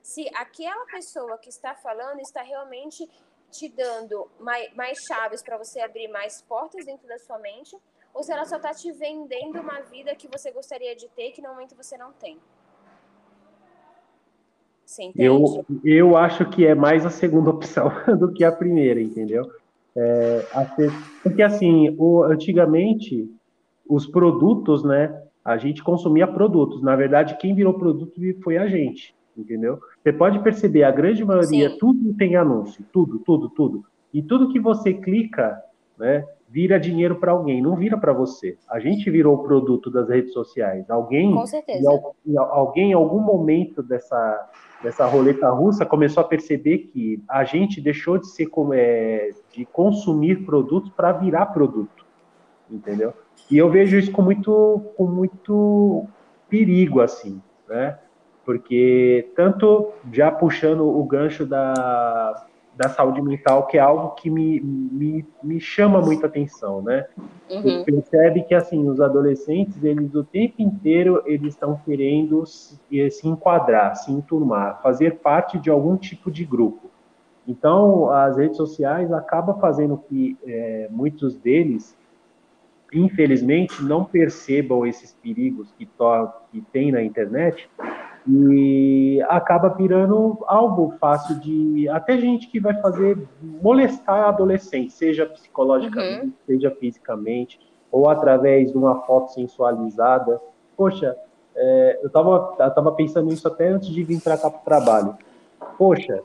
Se aquela pessoa que está falando está realmente te dando mais, mais chaves para você abrir mais portas dentro da sua mente, ou se ela só está te vendendo uma vida que você gostaria de ter que no momento você não tem. Eu, eu acho que é mais a segunda opção do que a primeira, entendeu? É, porque assim, o, antigamente os produtos, né? A gente consumia produtos. Na verdade, quem virou produto foi a gente, entendeu? Você pode perceber, a grande maioria, Sim. tudo tem anúncio, tudo, tudo, tudo. E tudo que você clica, né? vira dinheiro para alguém, não vira para você. A gente virou o produto das redes sociais. Alguém, Com certeza. Em, alguém em algum momento dessa, dessa roleta russa começou a perceber que a gente deixou de ser é, de consumir produtos para virar produto, entendeu? E eu vejo isso com muito, com muito perigo, assim, né? Porque tanto já puxando o gancho da da saúde mental, que é algo que me, me, me chama muita atenção, né? Uhum. Você percebe que, assim, os adolescentes, eles o tempo inteiro, eles estão querendo se, se enquadrar, se enturmar, fazer parte de algum tipo de grupo. Então, as redes sociais acabam fazendo que é, muitos deles, infelizmente, não percebam esses perigos que, to que tem na internet e acaba virando algo fácil de até gente que vai fazer molestar a adolescente, seja psicologicamente, uhum. seja fisicamente, ou através de uma foto sensualizada. Poxa, é, eu estava eu tava pensando nisso até antes de vir para cá para o trabalho. Poxa,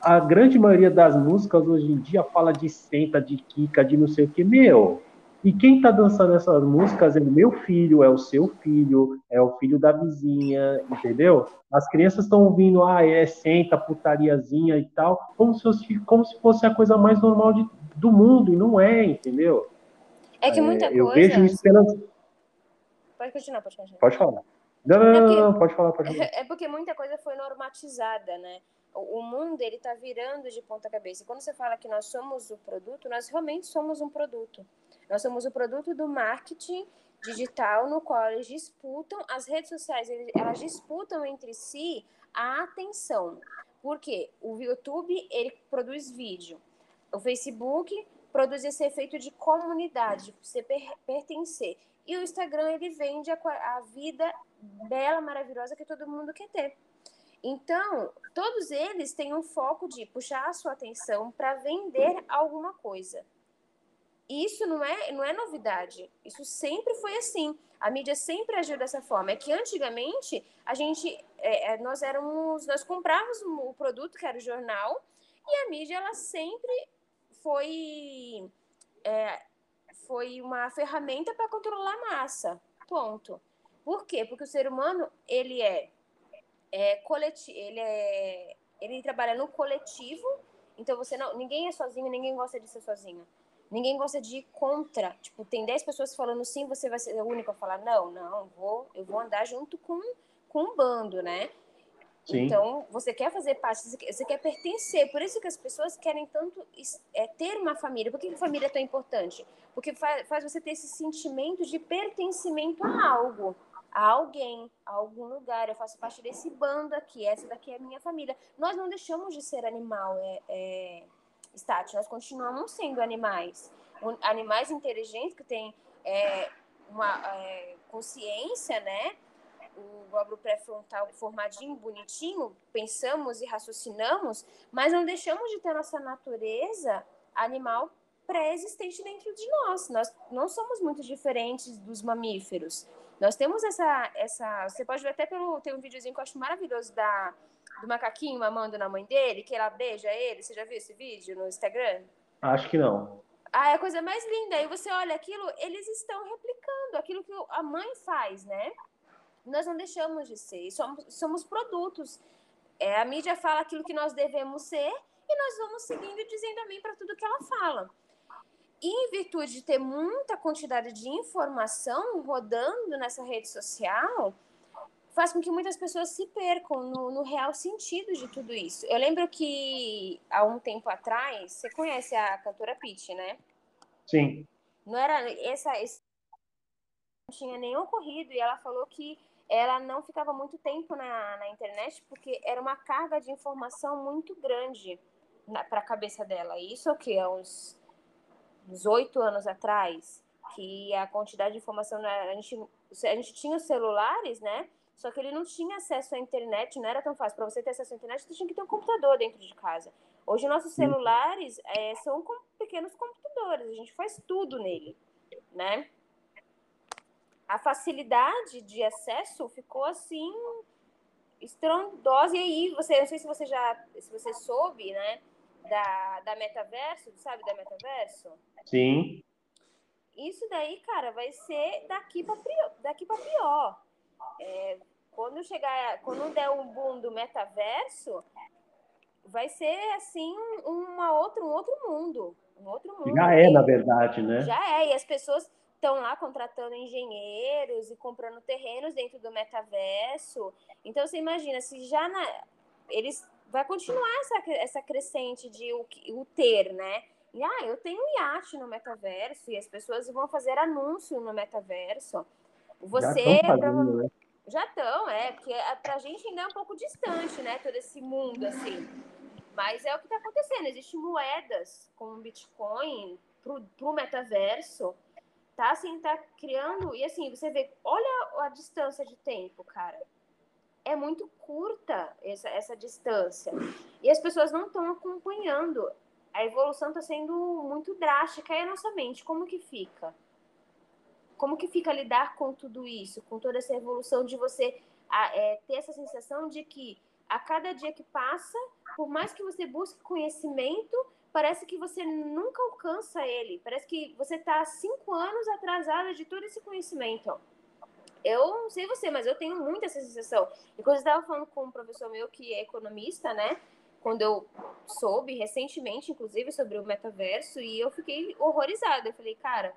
a grande maioria das músicas hoje em dia fala de senta, de quica, de não sei o que. Meu, e quem está dançando essas músicas é o meu filho, é o seu filho, é o filho da vizinha, entendeu? As crianças estão ouvindo, ah, é senta, putariazinha e tal, como se fosse, como se fosse a coisa mais normal de, do mundo, e não é, entendeu? É que muita é, eu coisa. Eu vejo isso pelas. Pode continuar, pode continuar. Pode falar. Não, não, é porque, não, pode falar, pode falar. É porque muita coisa foi normatizada, né? O mundo ele está virando de ponta cabeça. E quando você fala que nós somos o produto, nós realmente somos um produto. Nós somos o produto do marketing digital no qual eles disputam, as redes sociais, elas disputam entre si a atenção. Porque o YouTube, ele produz vídeo. O Facebook produz esse efeito de comunidade, de você per pertencer. E o Instagram, ele vende a, a vida bela, maravilhosa que todo mundo quer ter. Então, todos eles têm um foco de puxar a sua atenção para vender alguma coisa isso não é, não é novidade. Isso sempre foi assim. A mídia sempre agiu dessa forma. É que antigamente a gente, é, é, nós éramos, nós comprávamos o produto que era o jornal e a mídia ela sempre foi, é, foi uma ferramenta para controlar a massa. Ponto. Por quê? Porque o ser humano ele é, é coletivo, ele é, ele trabalha no coletivo. Então você não, ninguém é sozinho, ninguém gosta de ser sozinho. Ninguém gosta de ir contra. Tipo, tem 10 pessoas falando sim, você vai ser o único a falar não, não, vou, eu vou andar junto com, com um bando, né? Sim. Então, você quer fazer parte, você quer pertencer. Por isso que as pessoas querem tanto é, ter uma família. Por que a família é tão importante? Porque faz, faz você ter esse sentimento de pertencimento a algo, a alguém, a algum lugar. Eu faço parte desse bando aqui, essa daqui é a minha família. Nós não deixamos de ser animal. É, é estático, nós continuamos sendo animais. Animais inteligentes que têm é, uma é, consciência, né? O glóbulo pré-frontal formadinho, bonitinho, pensamos e raciocinamos, mas não deixamos de ter nossa natureza animal pré-existente dentro de nós. Nós não somos muito diferentes dos mamíferos. Nós temos essa, essa. Você pode ver até pelo. Tem um videozinho que eu acho maravilhoso da do macaquinho mamando na mãe dele, que ela beija ele. Você já viu esse vídeo no Instagram? Acho que não. Ah, é a coisa mais linda. Aí você olha aquilo, eles estão replicando aquilo que a mãe faz, né? Nós não deixamos de ser, somos, somos produtos. É, a mídia fala aquilo que nós devemos ser e nós vamos seguindo e dizendo amém para tudo que ela fala. E em virtude de ter muita quantidade de informação rodando nessa rede social, faz com que muitas pessoas se percam no, no, real sentido de tudo isso. Eu lembro que há um tempo atrás, você conhece a cantora Pitty, né? Sim. Não era essa, esse, não tinha nem ocorrido e ela falou que ela não ficava muito na, na internet porque era uma carga de informação muito grande para a cabeça dela. E isso é o que? Há uns, oito anos atrás, que a quantidade de informação, a gente, a gente tinha os celulares, né? Só que ele não tinha acesso à internet, não era tão fácil. Para você ter acesso à internet, você tinha que ter um computador dentro de casa. Hoje, nossos celulares é, são com pequenos computadores, a gente faz tudo nele, né? A facilidade de acesso ficou assim estrondosa. E aí, você, não sei se você já, se você soube, né, da, da metaverso, sabe da metaverso? Sim. Isso daí, cara, vai ser daqui para daqui para pior. É, quando chegar, quando der um boom do metaverso, vai ser assim uma outra, um outro mundo, um outro mundo. Já é, na verdade, né? Já é, e as pessoas estão lá contratando engenheiros e comprando terrenos dentro do metaverso. Então você imagina, se já na, eles vai continuar essa, essa crescente de o, o ter, né? E, ah, eu tenho um iate no metaverso e as pessoas vão fazer anúncio no metaverso. Você já estão, né? já estão, é, porque é, pra gente ainda é um pouco distante, né, todo esse mundo, assim. Mas é o que está acontecendo. Existem moedas como Bitcoin pro, pro metaverso. Tá assim, tá criando. E assim, você vê, olha a distância de tempo, cara. É muito curta essa, essa distância. E as pessoas não estão acompanhando. A evolução está sendo muito drástica. E a nossa mente, como que fica? Como que fica lidar com tudo isso? Com toda essa evolução de você é, ter essa sensação de que a cada dia que passa, por mais que você busque conhecimento, parece que você nunca alcança ele. Parece que você está cinco anos atrasada de todo esse conhecimento. Eu não sei você, mas eu tenho muito essa sensação. E quando eu estava falando com um professor meu que é economista, né? Quando eu soube recentemente, inclusive, sobre o metaverso, e eu fiquei horrorizada. Eu falei, cara,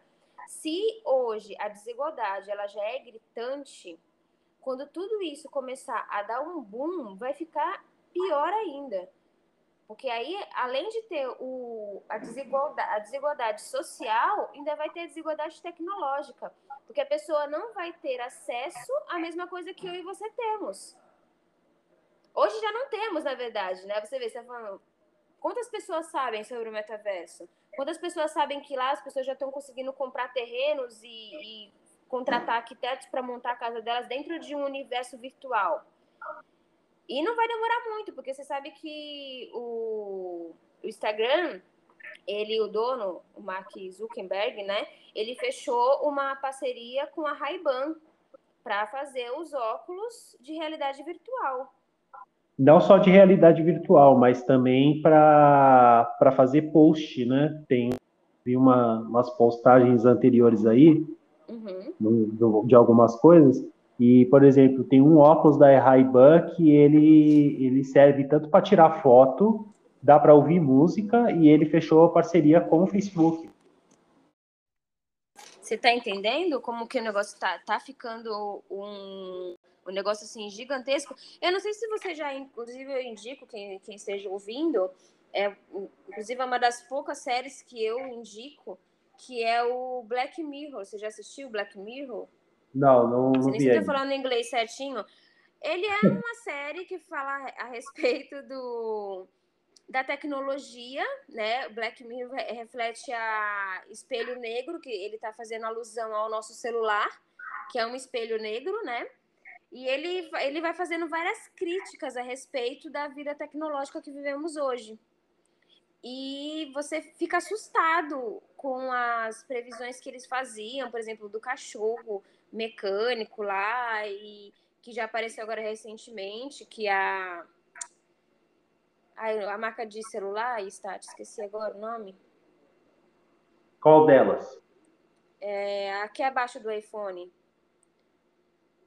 se hoje a desigualdade ela já é gritante, quando tudo isso começar a dar um boom, vai ficar pior ainda. Porque aí, além de ter o, a, desigualdade, a desigualdade social, ainda vai ter a desigualdade tecnológica. Porque a pessoa não vai ter acesso à mesma coisa que eu e você temos. Hoje já não temos, na verdade, né? Você vê, você tá falando, quantas pessoas sabem sobre o metaverso? Quantas pessoas sabem que lá as pessoas já estão conseguindo comprar terrenos e, e contratar arquitetos para montar a casa delas dentro de um universo virtual. E não vai demorar muito, porque você sabe que o, o Instagram, ele, o dono, o Mark Zuckerberg, né? Ele fechou uma parceria com a Ray-Ban para fazer os óculos de realidade virtual. Não só de realidade virtual, mas também para fazer post, né? Tem uma, umas postagens anteriores aí uhum. de algumas coisas. E, por exemplo, tem um óculos da Ray-Ban que ele, ele serve tanto para tirar foto, dá para ouvir música, e ele fechou a parceria com o Facebook. Você está entendendo como que o negócio tá, tá ficando um, um negócio assim gigantesco? Eu não sei se você já, inclusive eu indico quem, quem esteja ouvindo, é, inclusive é uma das poucas séries que eu indico, que é o Black Mirror. Você já assistiu Black Mirror? Não, não, não vi. Você falando inglês certinho. Ele é uma série que fala a respeito do da tecnologia, né? Black Mirror reflete a espelho negro, que ele está fazendo alusão ao nosso celular, que é um espelho negro, né? E ele, ele vai fazendo várias críticas a respeito da vida tecnológica que vivemos hoje e você fica assustado com as previsões que eles faziam, por exemplo, do cachorro mecânico lá e que já apareceu agora recentemente, que a a, a marca de celular, está, esqueci agora o nome. Qual delas? É, aqui abaixo do iPhone.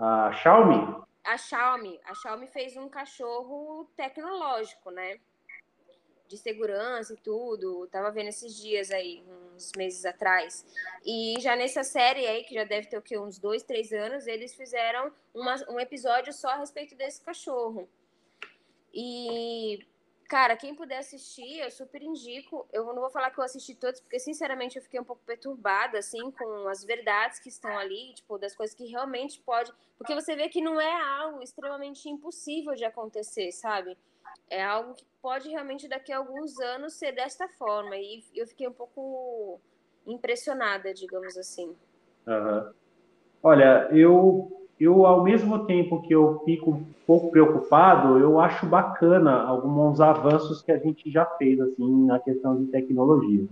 A Xiaomi? A Xiaomi. A Xiaomi fez um cachorro tecnológico, né? de segurança e tudo. Tava vendo esses dias aí, uns meses atrás. E já nessa série aí, que já deve ter o quê? Uns dois, três anos, eles fizeram uma, um episódio só a respeito desse cachorro. E, cara, quem puder assistir, eu super indico. Eu não vou falar que eu assisti todos, porque sinceramente eu fiquei um pouco perturbada, assim, com as verdades que estão ali, tipo, das coisas que realmente pode. Porque você vê que não é algo extremamente impossível de acontecer, sabe? é algo que pode realmente daqui a alguns anos ser desta forma. E eu fiquei um pouco impressionada, digamos assim. Uhum. Olha, eu, eu ao mesmo tempo que eu fico um pouco preocupado, eu acho bacana alguns avanços que a gente já fez assim na questão de tecnologia,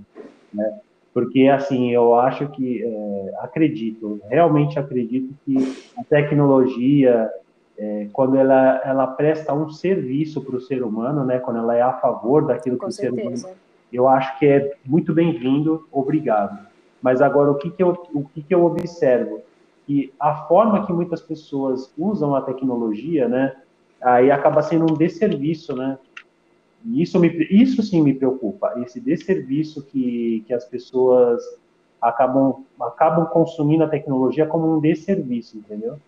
né? Porque assim eu acho que é, acredito, realmente acredito que a tecnologia é, quando ela, ela presta um serviço para o ser humano, né, quando ela é a favor daquilo Com que certeza. o ser humano, eu acho que é muito bem-vindo, obrigado. Mas agora o que, que, eu, o que, que eu observo? Que a forma que muitas pessoas usam a tecnologia, né, aí acaba sendo um desserviço, né? E isso, me, isso sim me preocupa, esse desserviço que, que as pessoas acabam, acabam consumindo a tecnologia como um desserviço, entendeu?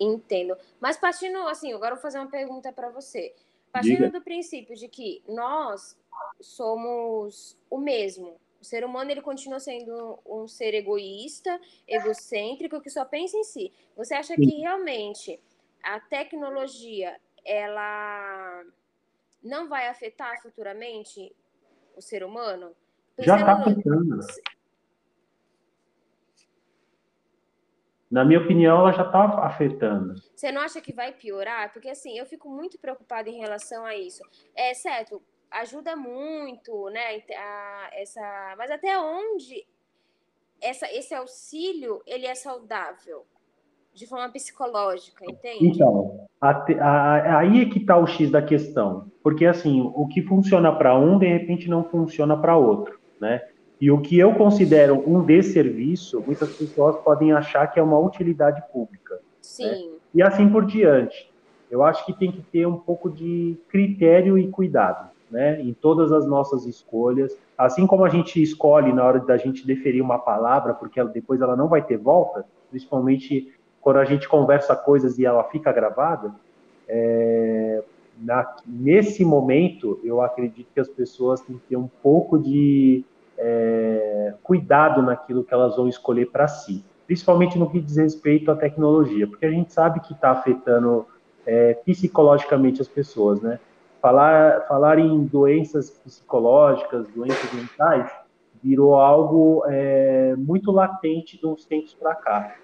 Entendo. Mas partindo, assim, agora eu vou fazer uma pergunta para você. Partindo Diga. do princípio de que nós somos o mesmo, o ser humano ele continua sendo um ser egoísta, egocêntrico, que só pensa em si. Você acha Sim. que realmente a tecnologia ela não vai afetar futuramente o ser humano? Já está afetando. Na minha opinião, ela já está afetando. Você não acha que vai piorar? Porque assim, eu fico muito preocupada em relação a isso. É certo, ajuda muito, né? A, essa, mas até onde essa, esse auxílio ele é saudável? De forma psicológica, entende? Então, a, a, aí é que está o X da questão. Porque, assim, o que funciona para um, de repente, não funciona para outro, né? E o que eu considero um desserviço, muitas pessoas podem achar que é uma utilidade pública. Né? Sim. Né? E assim por diante. Eu acho que tem que ter um pouco de critério e cuidado, né? Em todas as nossas escolhas. Assim como a gente escolhe na hora da gente deferir uma palavra, porque depois ela não vai ter volta, principalmente quando a gente conversa coisas e ela fica gravada. É, na, nesse momento, eu acredito que as pessoas têm que ter um pouco de é, cuidado naquilo que elas vão escolher para si, principalmente no que diz respeito à tecnologia, porque a gente sabe que está afetando é, psicologicamente as pessoas, né? Falar, falar em doenças psicológicas, doenças mentais, virou algo é, muito latente de uns tempos para cá.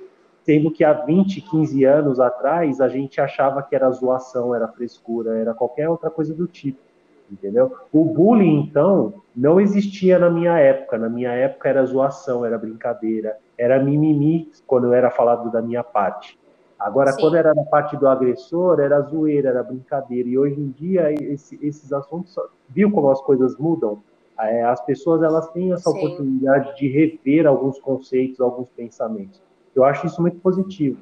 Sendo que há 20, 15 anos atrás, a gente achava que era zoação, era frescura, era qualquer outra coisa do tipo entendeu? O bullying, então, não existia na minha época. Na minha época era zoação, era brincadeira, era mimimi quando era falado da minha parte. Agora, Sim. quando era da parte do agressor, era zoeira, era brincadeira. E hoje em dia, esse, esses assuntos, viu como as coisas mudam? É, as pessoas elas têm essa Sim. oportunidade de rever alguns conceitos, alguns pensamentos. Eu acho isso muito positivo.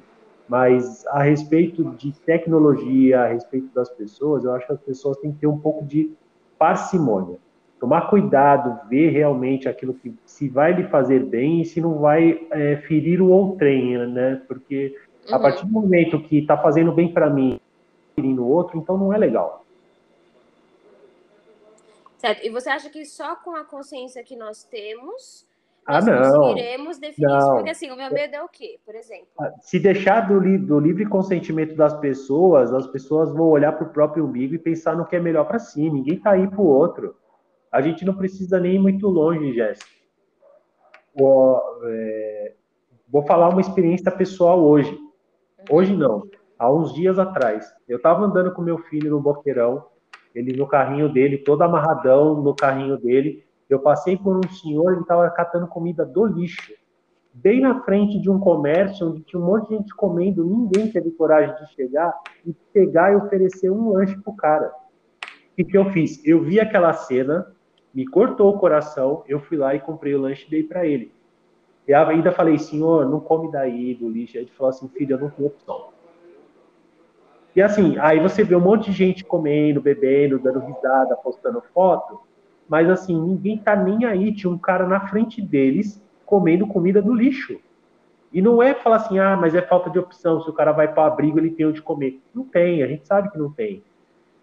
Mas a respeito de tecnologia, a respeito das pessoas, eu acho que as pessoas têm que ter um pouco de parcimônia. Tomar cuidado, ver realmente aquilo que se vai lhe fazer bem e se não vai é, ferir o outrem, né? Porque uhum. a partir do momento que está fazendo bem para mim, ferindo o outro, então não é legal. Certo. E você acha que só com a consciência que nós temos ah, não. conseguiremos definir não. isso. Porque assim, o meu medo é o quê, por exemplo? Ah, se deixar do, li do livre consentimento das pessoas, as pessoas vão olhar para o próprio umbigo e pensar no que é melhor para si. Ninguém tá aí para o outro. A gente não precisa nem ir muito longe, Jéssica. É... Vou falar uma experiência pessoal hoje. Hoje não. Há uns dias atrás. Eu estava andando com meu filho no boqueirão, ele no carrinho dele, todo amarradão no carrinho dele eu passei por um senhor, ele estava catando comida do lixo, bem na frente de um comércio onde tinha um monte de gente comendo, ninguém teve coragem de chegar e pegar e oferecer um lanche pro cara. O que, que eu fiz? Eu vi aquela cena, me cortou o coração, eu fui lá e comprei o lanche e dei para ele. E ainda falei, senhor, não come daí do lixo. Aí ele falou assim, filho, eu não tenho opção. E assim, aí você vê um monte de gente comendo, bebendo, dando risada, postando foto mas assim, ninguém tá nem aí. Tinha um cara na frente deles comendo comida do lixo. E não é falar assim, ah, mas é falta de opção. Se o cara vai para abrigo, ele tem onde comer. Não tem, a gente sabe que não tem.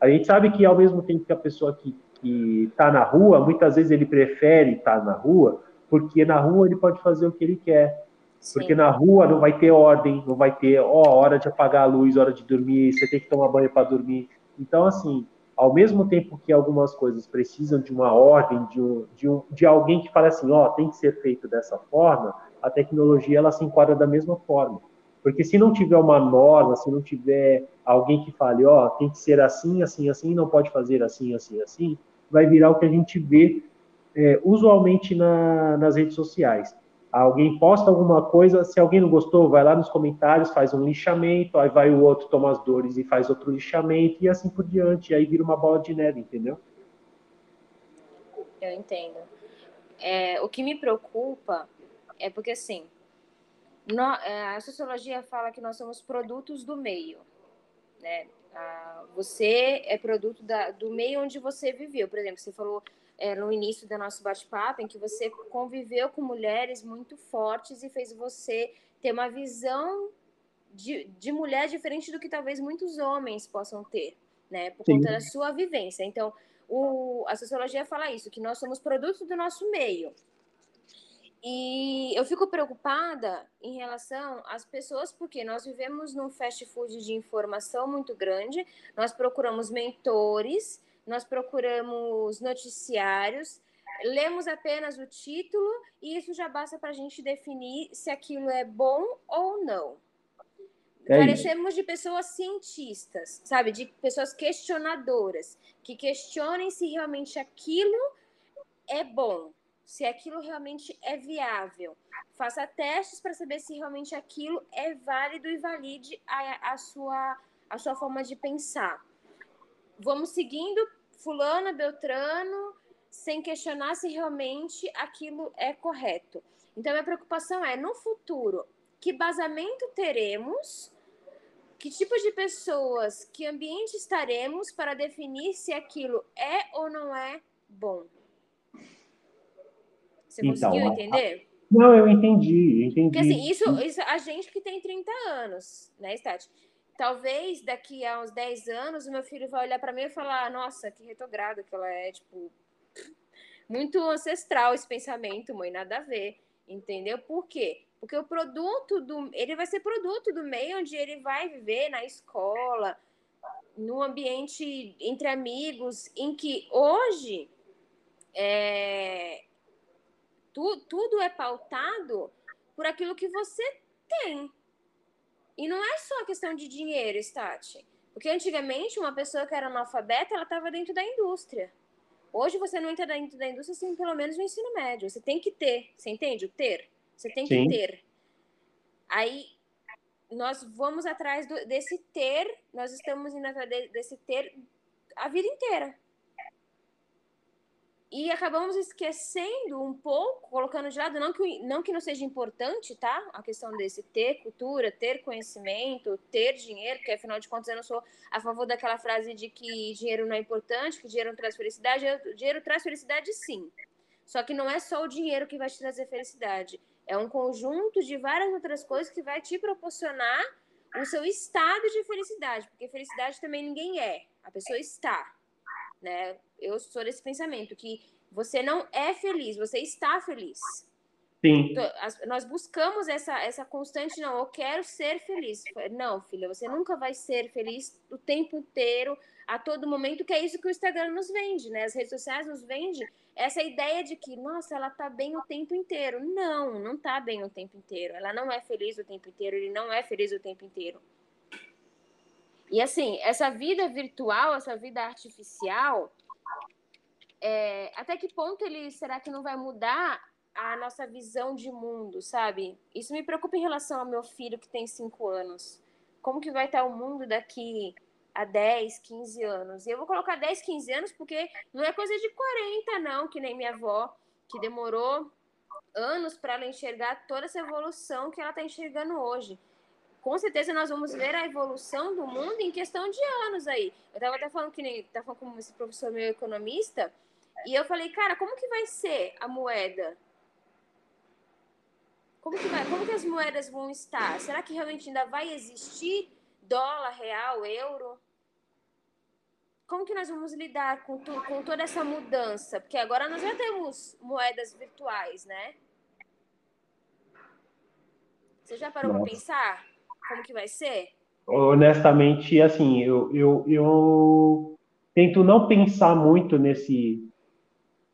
A gente sabe que ao mesmo tempo que a pessoa que, que tá na rua, muitas vezes ele prefere estar tá na rua, porque na rua ele pode fazer o que ele quer. Sim. Porque na rua não vai ter ordem, não vai ter, ó, hora de apagar a luz, hora de dormir, você tem que tomar banho para dormir. Então, assim, ao mesmo tempo que algumas coisas precisam de uma ordem, de, um, de, um, de alguém que fala assim, ó, tem que ser feito dessa forma, a tecnologia ela se enquadra da mesma forma. Porque se não tiver uma norma, se não tiver alguém que fale, ó, tem que ser assim, assim, assim, não pode fazer assim, assim, assim, vai virar o que a gente vê é, usualmente na, nas redes sociais. Alguém posta alguma coisa, se alguém não gostou, vai lá nos comentários, faz um lixamento, aí vai o outro, toma as dores e faz outro lixamento, e assim por diante. Aí vira uma bola de neve, entendeu? Eu entendo. É, o que me preocupa é porque, assim, é, a sociologia fala que nós somos produtos do meio, né? Ah, você é produto da, do meio onde você viveu. Por exemplo, você falou é, no início do nosso bate-papo, em que você conviveu com mulheres muito fortes e fez você ter uma visão de, de mulher diferente do que talvez muitos homens possam ter, né? Por Sim. conta da sua vivência. Então, o, a sociologia fala isso, que nós somos produto do nosso meio. E eu fico preocupada em relação às pessoas, porque nós vivemos num fast food de informação muito grande, nós procuramos mentores, nós procuramos noticiários, lemos apenas o título e isso já basta para a gente definir se aquilo é bom ou não. É Parecemos de pessoas cientistas, sabe? De pessoas questionadoras, que questionem se realmente aquilo é bom, se aquilo realmente é viável. Faça testes para saber se realmente aquilo é válido e valide a, a, sua, a sua forma de pensar. Vamos seguindo fulano, beltrano, sem questionar se realmente aquilo é correto. Então, a preocupação é, no futuro, que basamento teremos, que tipo de pessoas, que ambiente estaremos para definir se aquilo é ou não é bom. Você então, conseguiu entender? Não, eu entendi, entendi. Porque assim, isso, isso a gente que tem 30 anos, né, Stati? Talvez daqui a uns 10 anos o meu filho vai olhar para mim e falar: Nossa, que retrogrado que ela é, tipo, muito ancestral esse pensamento, mãe, nada a ver. Entendeu? Por quê? Porque o produto do. Ele vai ser produto do meio onde ele vai viver, na escola, no ambiente entre amigos, em que hoje é, tu, tudo é pautado por aquilo que você tem. E não é só questão de dinheiro, Stati. Porque antigamente uma pessoa que era analfabeta, ela estava dentro da indústria. Hoje você não entra dentro da indústria sem pelo menos o ensino médio. Você tem que ter, você entende? O ter. Você tem Sim. que ter. Aí nós vamos atrás do, desse ter, nós estamos indo atrás desse ter a vida inteira. E acabamos esquecendo um pouco, colocando de lado, não que, não que não seja importante, tá? A questão desse ter cultura, ter conhecimento, ter dinheiro, porque afinal de contas eu não sou a favor daquela frase de que dinheiro não é importante, que dinheiro não traz felicidade. Dinheiro traz felicidade sim. Só que não é só o dinheiro que vai te trazer felicidade. É um conjunto de várias outras coisas que vai te proporcionar o seu estado de felicidade. Porque felicidade também ninguém é. A pessoa está né? Eu sou desse pensamento que você não é feliz, você está feliz. Sim. Então, nós buscamos essa, essa constante, não, eu quero ser feliz. Não, filha, você nunca vai ser feliz o tempo inteiro, a todo momento, que é isso que o Instagram nos vende, né? As redes sociais nos vendem essa ideia de que, nossa, ela tá bem o tempo inteiro. Não, não tá bem o tempo inteiro. Ela não é feliz o tempo inteiro, ele não é feliz o tempo inteiro. E assim, essa vida virtual, essa vida artificial, é, até que ponto ele será que não vai mudar a nossa visão de mundo, sabe? Isso me preocupa em relação ao meu filho que tem 5 anos. Como que vai estar o mundo daqui a 10, 15 anos? E eu vou colocar 10, 15 anos porque não é coisa de 40, não, que nem minha avó, que demorou anos para ela enxergar toda essa evolução que ela está enxergando hoje com certeza nós vamos ver a evolução do mundo em questão de anos aí. Eu estava até falando que nem tava falando com esse professor meu economista, e eu falei, cara, como que vai ser a moeda? Como que, vai, como que as moedas vão estar? Será que realmente ainda vai existir dólar, real, euro? Como que nós vamos lidar com, tu, com toda essa mudança? Porque agora nós já temos moedas virtuais, né? Você já parou para pensar? Como que vai ser? Honestamente, assim, eu, eu, eu tento não pensar muito nesse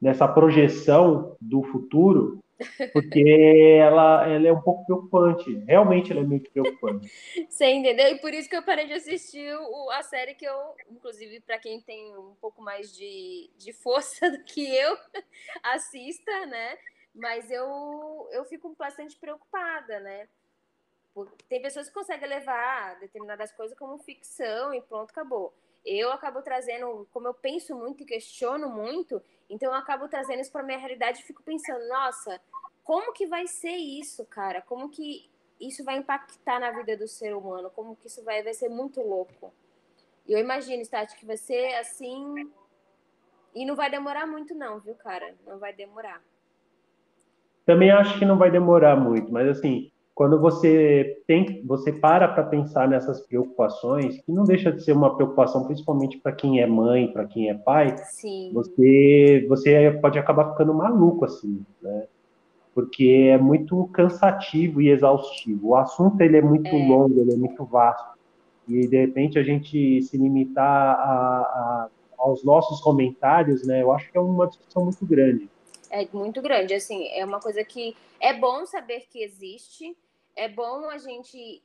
nessa projeção do futuro, porque ela, ela é um pouco preocupante. Realmente ela é muito preocupante. Você entendeu? E por isso que eu parei de assistir o, a série que eu, inclusive, para quem tem um pouco mais de, de força do que eu, assista, né? Mas eu, eu fico bastante preocupada, né? Tem pessoas que conseguem levar determinadas coisas como ficção e pronto, acabou. Eu acabo trazendo, como eu penso muito e questiono muito, então eu acabo trazendo isso para minha realidade e fico pensando, nossa, como que vai ser isso, cara? Como que isso vai impactar na vida do ser humano? Como que isso vai, vai ser muito louco? E eu imagino, Stati, que vai ser assim. E não vai demorar muito, não, viu, cara? Não vai demorar. Também acho que não vai demorar muito, mas assim, quando você tem, você para para pensar nessas preocupações, que não deixa de ser uma preocupação, principalmente para quem é mãe, para quem é pai, Sim. você você pode acabar ficando maluco assim, né? Porque é muito cansativo e exaustivo. O assunto ele é muito é. longo, ele é muito vasto. E de repente a gente se limitar a, a, aos nossos comentários, né? Eu acho que é uma discussão muito grande. É muito grande, assim, é uma coisa que é bom saber que existe, é bom a gente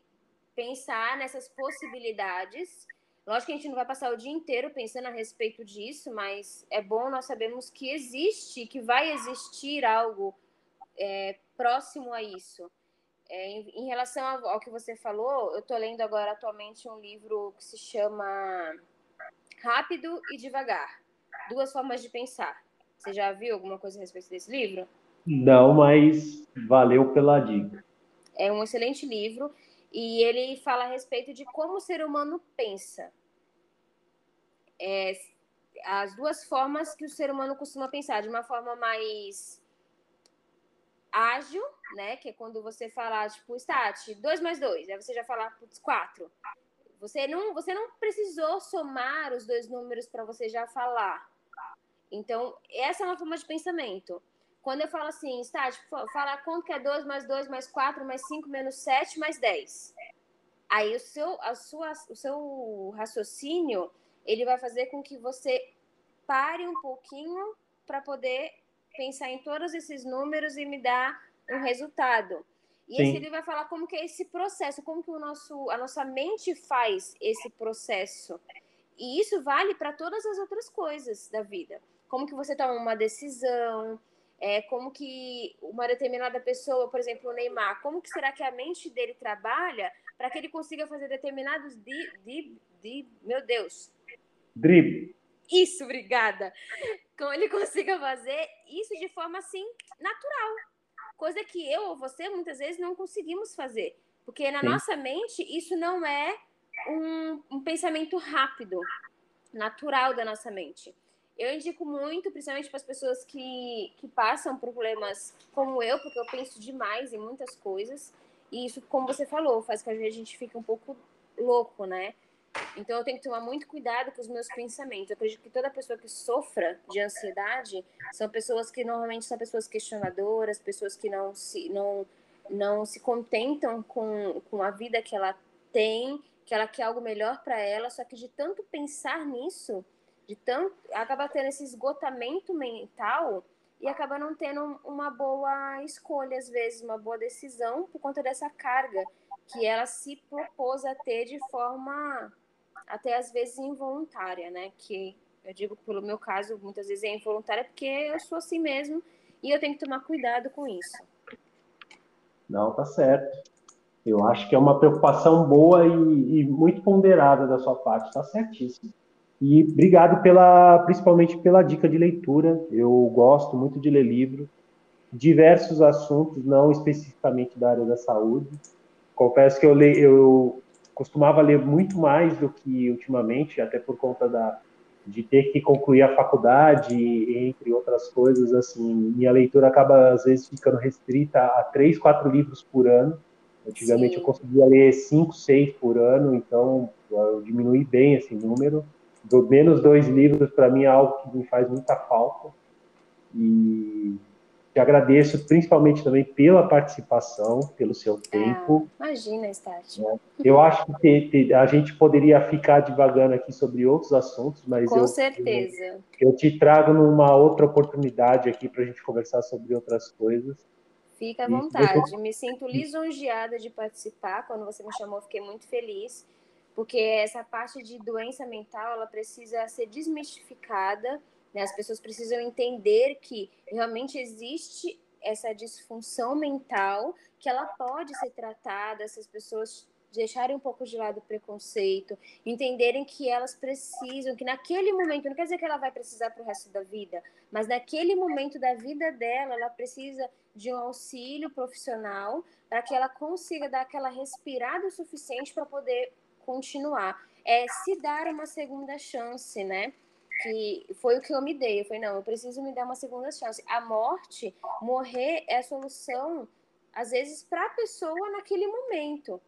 pensar nessas possibilidades. Lógico que a gente não vai passar o dia inteiro pensando a respeito disso, mas é bom nós sabermos que existe, que vai existir algo é, próximo a isso. É, em, em, relação ao, ao, que você falou, eu estou lendo agora atualmente um livro que se chama Rápido e Devagar Duas Formas de Pensar. Você já viu alguma coisa a respeito desse livro? Não, mas valeu pela dica. É um excelente livro e ele fala a respeito de como o ser humano pensa. É, as duas formas que o ser humano costuma pensar, de uma forma mais ágil, né? Que é quando você fala, tipo, stat, 2 mais 2, aí você já fala, putz, 4. Você não, você não precisou somar os dois números para você já falar. Então, essa é uma forma de pensamento. Quando eu falo assim, está, tipo, fala quanto que é 2 mais 2 mais 4 mais 5 menos 7 mais 10. Aí o seu, a sua, o seu raciocínio, ele vai fazer com que você pare um pouquinho para poder pensar em todos esses números e me dar um resultado. E Sim. esse ele vai falar como que é esse processo, como que o nosso, a nossa mente faz esse processo. E isso vale para todas as outras coisas da vida. Como que você toma uma decisão, é, como que uma determinada pessoa, por exemplo, o Neymar, como que será que a mente dele trabalha para que ele consiga fazer determinados de, de, de meu Deus. Drible. Isso, obrigada. Como ele consiga fazer isso de forma assim natural. Coisa que eu ou você muitas vezes não conseguimos fazer. Porque na Sim. nossa mente isso não é um, um pensamento rápido, natural da nossa mente. Eu indico muito, principalmente para as pessoas que, que passam problemas como eu, porque eu penso demais em muitas coisas. E isso, como você falou, faz com que a gente fique um pouco louco, né? Então eu tenho que tomar muito cuidado com os meus pensamentos. Eu acredito que toda pessoa que sofra de ansiedade são pessoas que normalmente são pessoas questionadoras, pessoas que não se, não, não se contentam com, com a vida que ela tem, que ela quer algo melhor para ela, só que de tanto pensar nisso, de tanto acaba tendo esse esgotamento mental e acaba não tendo uma boa escolha às vezes, uma boa decisão por conta dessa carga que ela se propôs a ter de forma até às vezes involuntária, né? Que eu digo pelo meu caso muitas vezes é involuntária porque eu sou assim mesmo e eu tenho que tomar cuidado com isso. Não, tá certo. Eu acho que é uma preocupação boa e, e muito ponderada da sua parte, tá certíssimo. E obrigado pela, principalmente pela dica de leitura. Eu gosto muito de ler livro, diversos assuntos, não especificamente da área da saúde. Confesso que eu, le, eu costumava ler muito mais do que ultimamente, até por conta da, de ter que concluir a faculdade, entre outras coisas. Assim, minha leitura acaba às vezes ficando restrita a três, quatro livros por ano. Antigamente Sim. eu conseguia ler cinco, seis por ano, então eu diminui bem esse número do menos dois livros para mim é algo que me faz muita falta e te agradeço principalmente também pela participação, pelo seu ah, tempo. Ah, imagina, Stati. É, eu acho que a gente poderia ficar divagando aqui sobre outros assuntos, mas com eu, certeza. Eu, eu te trago numa outra oportunidade aqui para a gente conversar sobre outras coisas. Fica à vontade. Me sinto lisonjeada de participar. Quando você me chamou, fiquei muito feliz porque essa parte de doença mental ela precisa ser desmistificada, né? As pessoas precisam entender que realmente existe essa disfunção mental, que ela pode ser tratada, essas pessoas deixarem um pouco de lado o preconceito, entenderem que elas precisam, que naquele momento, não quer dizer que ela vai precisar para o resto da vida, mas naquele momento da vida dela, ela precisa de um auxílio profissional para que ela consiga dar aquela respirada o suficiente para poder continuar. É se dar uma segunda chance, né? Que foi o que eu me dei. Eu falei, não, eu preciso me dar uma segunda chance. A morte, morrer é a solução às vezes para a pessoa naquele momento,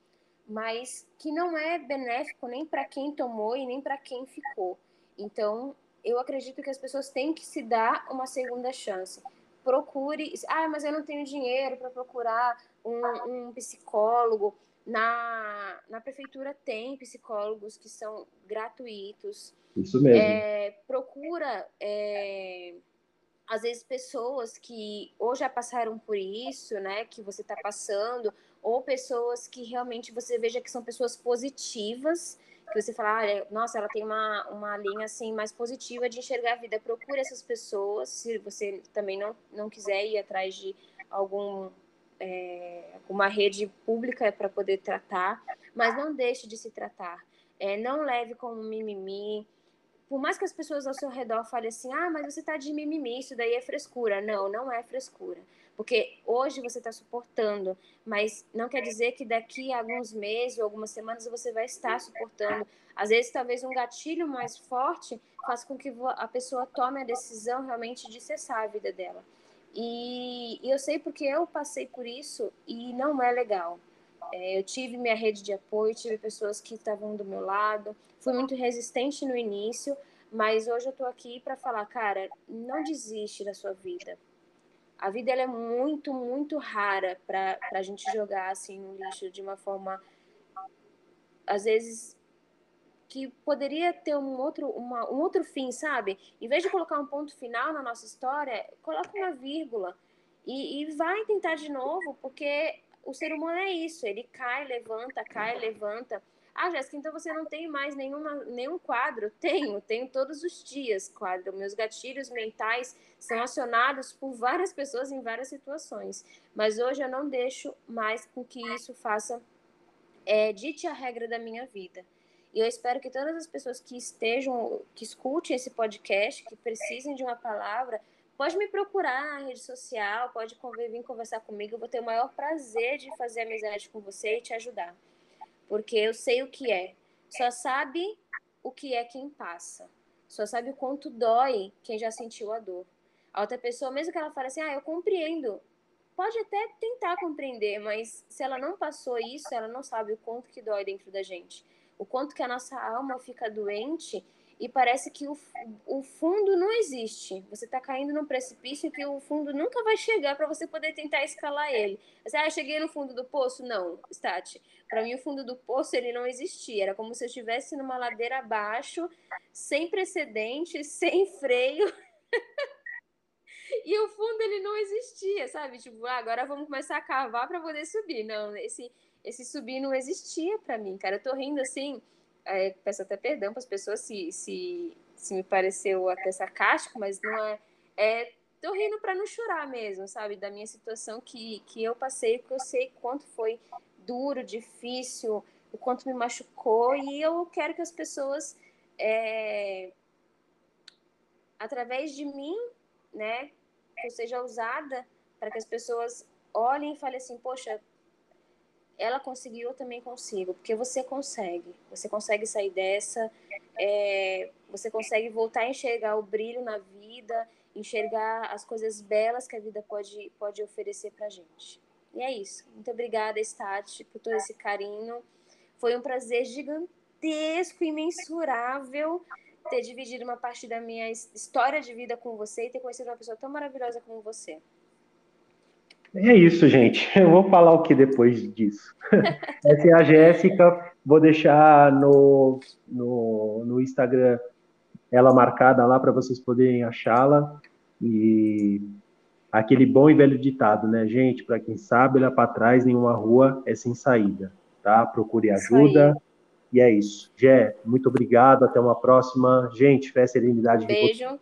mas que não é benéfico nem para quem tomou e nem para quem ficou. Então, eu acredito que as pessoas têm que se dar uma segunda chance. Procure, ah, mas eu não tenho dinheiro para procurar um, um psicólogo. Na, na prefeitura tem psicólogos que são gratuitos. Isso mesmo. É, procura, é, às vezes, pessoas que ou já passaram por isso, né, que você está passando, ou pessoas que realmente você veja que são pessoas positivas, que você fala, ah, nossa, ela tem uma, uma linha assim mais positiva de enxergar a vida. Procure essas pessoas, se você também não, não quiser ir atrás de algum é, uma rede pública para poder tratar, mas não deixe de se tratar. É, não leve como mimimi. Por mais que as pessoas ao seu redor falem assim, ah, mas você está de mimimi, isso daí é frescura. Não, não é frescura. Porque hoje você está suportando, mas não quer dizer que daqui a alguns meses ou algumas semanas você vai estar suportando. Às vezes, talvez um gatilho mais forte faça com que a pessoa tome a decisão realmente de cessar a vida dela. E, eu sei porque eu passei por isso e não é legal. É, eu tive minha rede de apoio, tive pessoas que estavam do meu lado, fui muito resistente no início, mas hoje eu estou aqui para falar, cara, não desiste da sua vida. A vida ela é muito, muito rara para a gente jogar assim no lixo de uma forma, às vezes, que poderia ter um outro, uma, um outro fim, sabe? Em vez de colocar um ponto final na nossa história, coloca uma vírgula e, e vai tentar de novo, porque o ser humano é isso, ele cai, levanta, cai, levanta. Ah, Jéssica, então você não tem mais nenhuma, nenhum quadro? Tenho, tenho todos os dias quadro. Meus gatilhos mentais são acionados por várias pessoas em várias situações. Mas hoje eu não deixo mais com que isso faça, é, dite a regra da minha vida. E eu espero que todas as pessoas que estejam, que escutem esse podcast, que precisem de uma palavra, pode me procurar na rede social, pode vir conversar comigo. Eu vou ter o maior prazer de fazer amizade com você e te ajudar. Porque eu sei o que é. Só sabe o que é quem passa. Só sabe o quanto dói quem já sentiu a dor. A outra pessoa, mesmo que ela fale assim, ah, eu compreendo. Pode até tentar compreender, mas se ela não passou isso, ela não sabe o quanto que dói dentro da gente o quanto que a nossa alma fica doente e parece que o, o fundo não existe. Você está caindo num precipício que o fundo nunca vai chegar para você poder tentar escalar ele. Você, ah, cheguei no fundo do poço? Não, Stati. Para mim, o fundo do poço ele não existia. Era como se eu estivesse numa ladeira abaixo, sem precedentes, sem freio. e o fundo ele não existia, sabe? Tipo, ah, agora vamos começar a cavar para poder subir. Não, esse esse subir não existia para mim, cara. Eu tô rindo assim, é, peço até perdão para as pessoas se, se, se me pareceu até sarcástico, mas não é. é tô rindo para não chorar mesmo, sabe? Da minha situação que, que eu passei, porque eu sei quanto foi duro, difícil, o quanto me machucou, e eu quero que as pessoas, é, através de mim, né, que eu seja usada para que as pessoas olhem e falem assim, poxa, ela conseguiu, eu também consigo, porque você consegue, você consegue sair dessa, é, você consegue voltar a enxergar o brilho na vida, enxergar as coisas belas que a vida pode, pode oferecer pra gente. E é isso. Muito obrigada, Stati, por todo esse carinho. Foi um prazer gigantesco, imensurável ter dividido uma parte da minha história de vida com você e ter conhecido uma pessoa tão maravilhosa como você. É isso, gente. Eu vou falar o que depois disso. Essa é a Jéssica. Vou deixar no, no, no Instagram ela marcada lá para vocês poderem achá-la. E aquele bom e velho ditado, né, gente? Para quem sabe, olhar para trás, nenhuma rua é sem saída, tá? Procure ajuda. E é isso. Jé, muito obrigado. Até uma próxima. Gente, fé, serenidade. Beijo.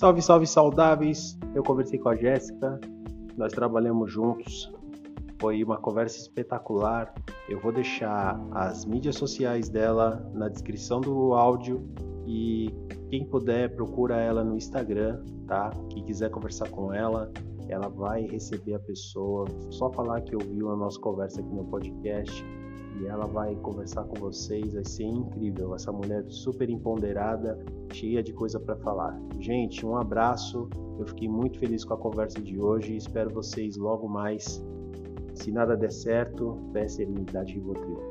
Salve, salve, saudáveis! Eu conversei com a Jéssica, nós trabalhamos juntos, foi uma conversa espetacular. Eu vou deixar as mídias sociais dela na descrição do áudio e Quem puder, procura ela no Instagram, tá? Quem quiser conversar com ela, ela vai receber a pessoa. Só falar que ouviu a nossa conversa aqui no podcast e ela vai conversar com vocês. Vai ser incrível. Essa mulher super empoderada, cheia de coisa para falar. Gente, um abraço. Eu fiquei muito feliz com a conversa de hoje. Espero vocês logo mais. Se nada der certo, peça a imunidade Rivotril.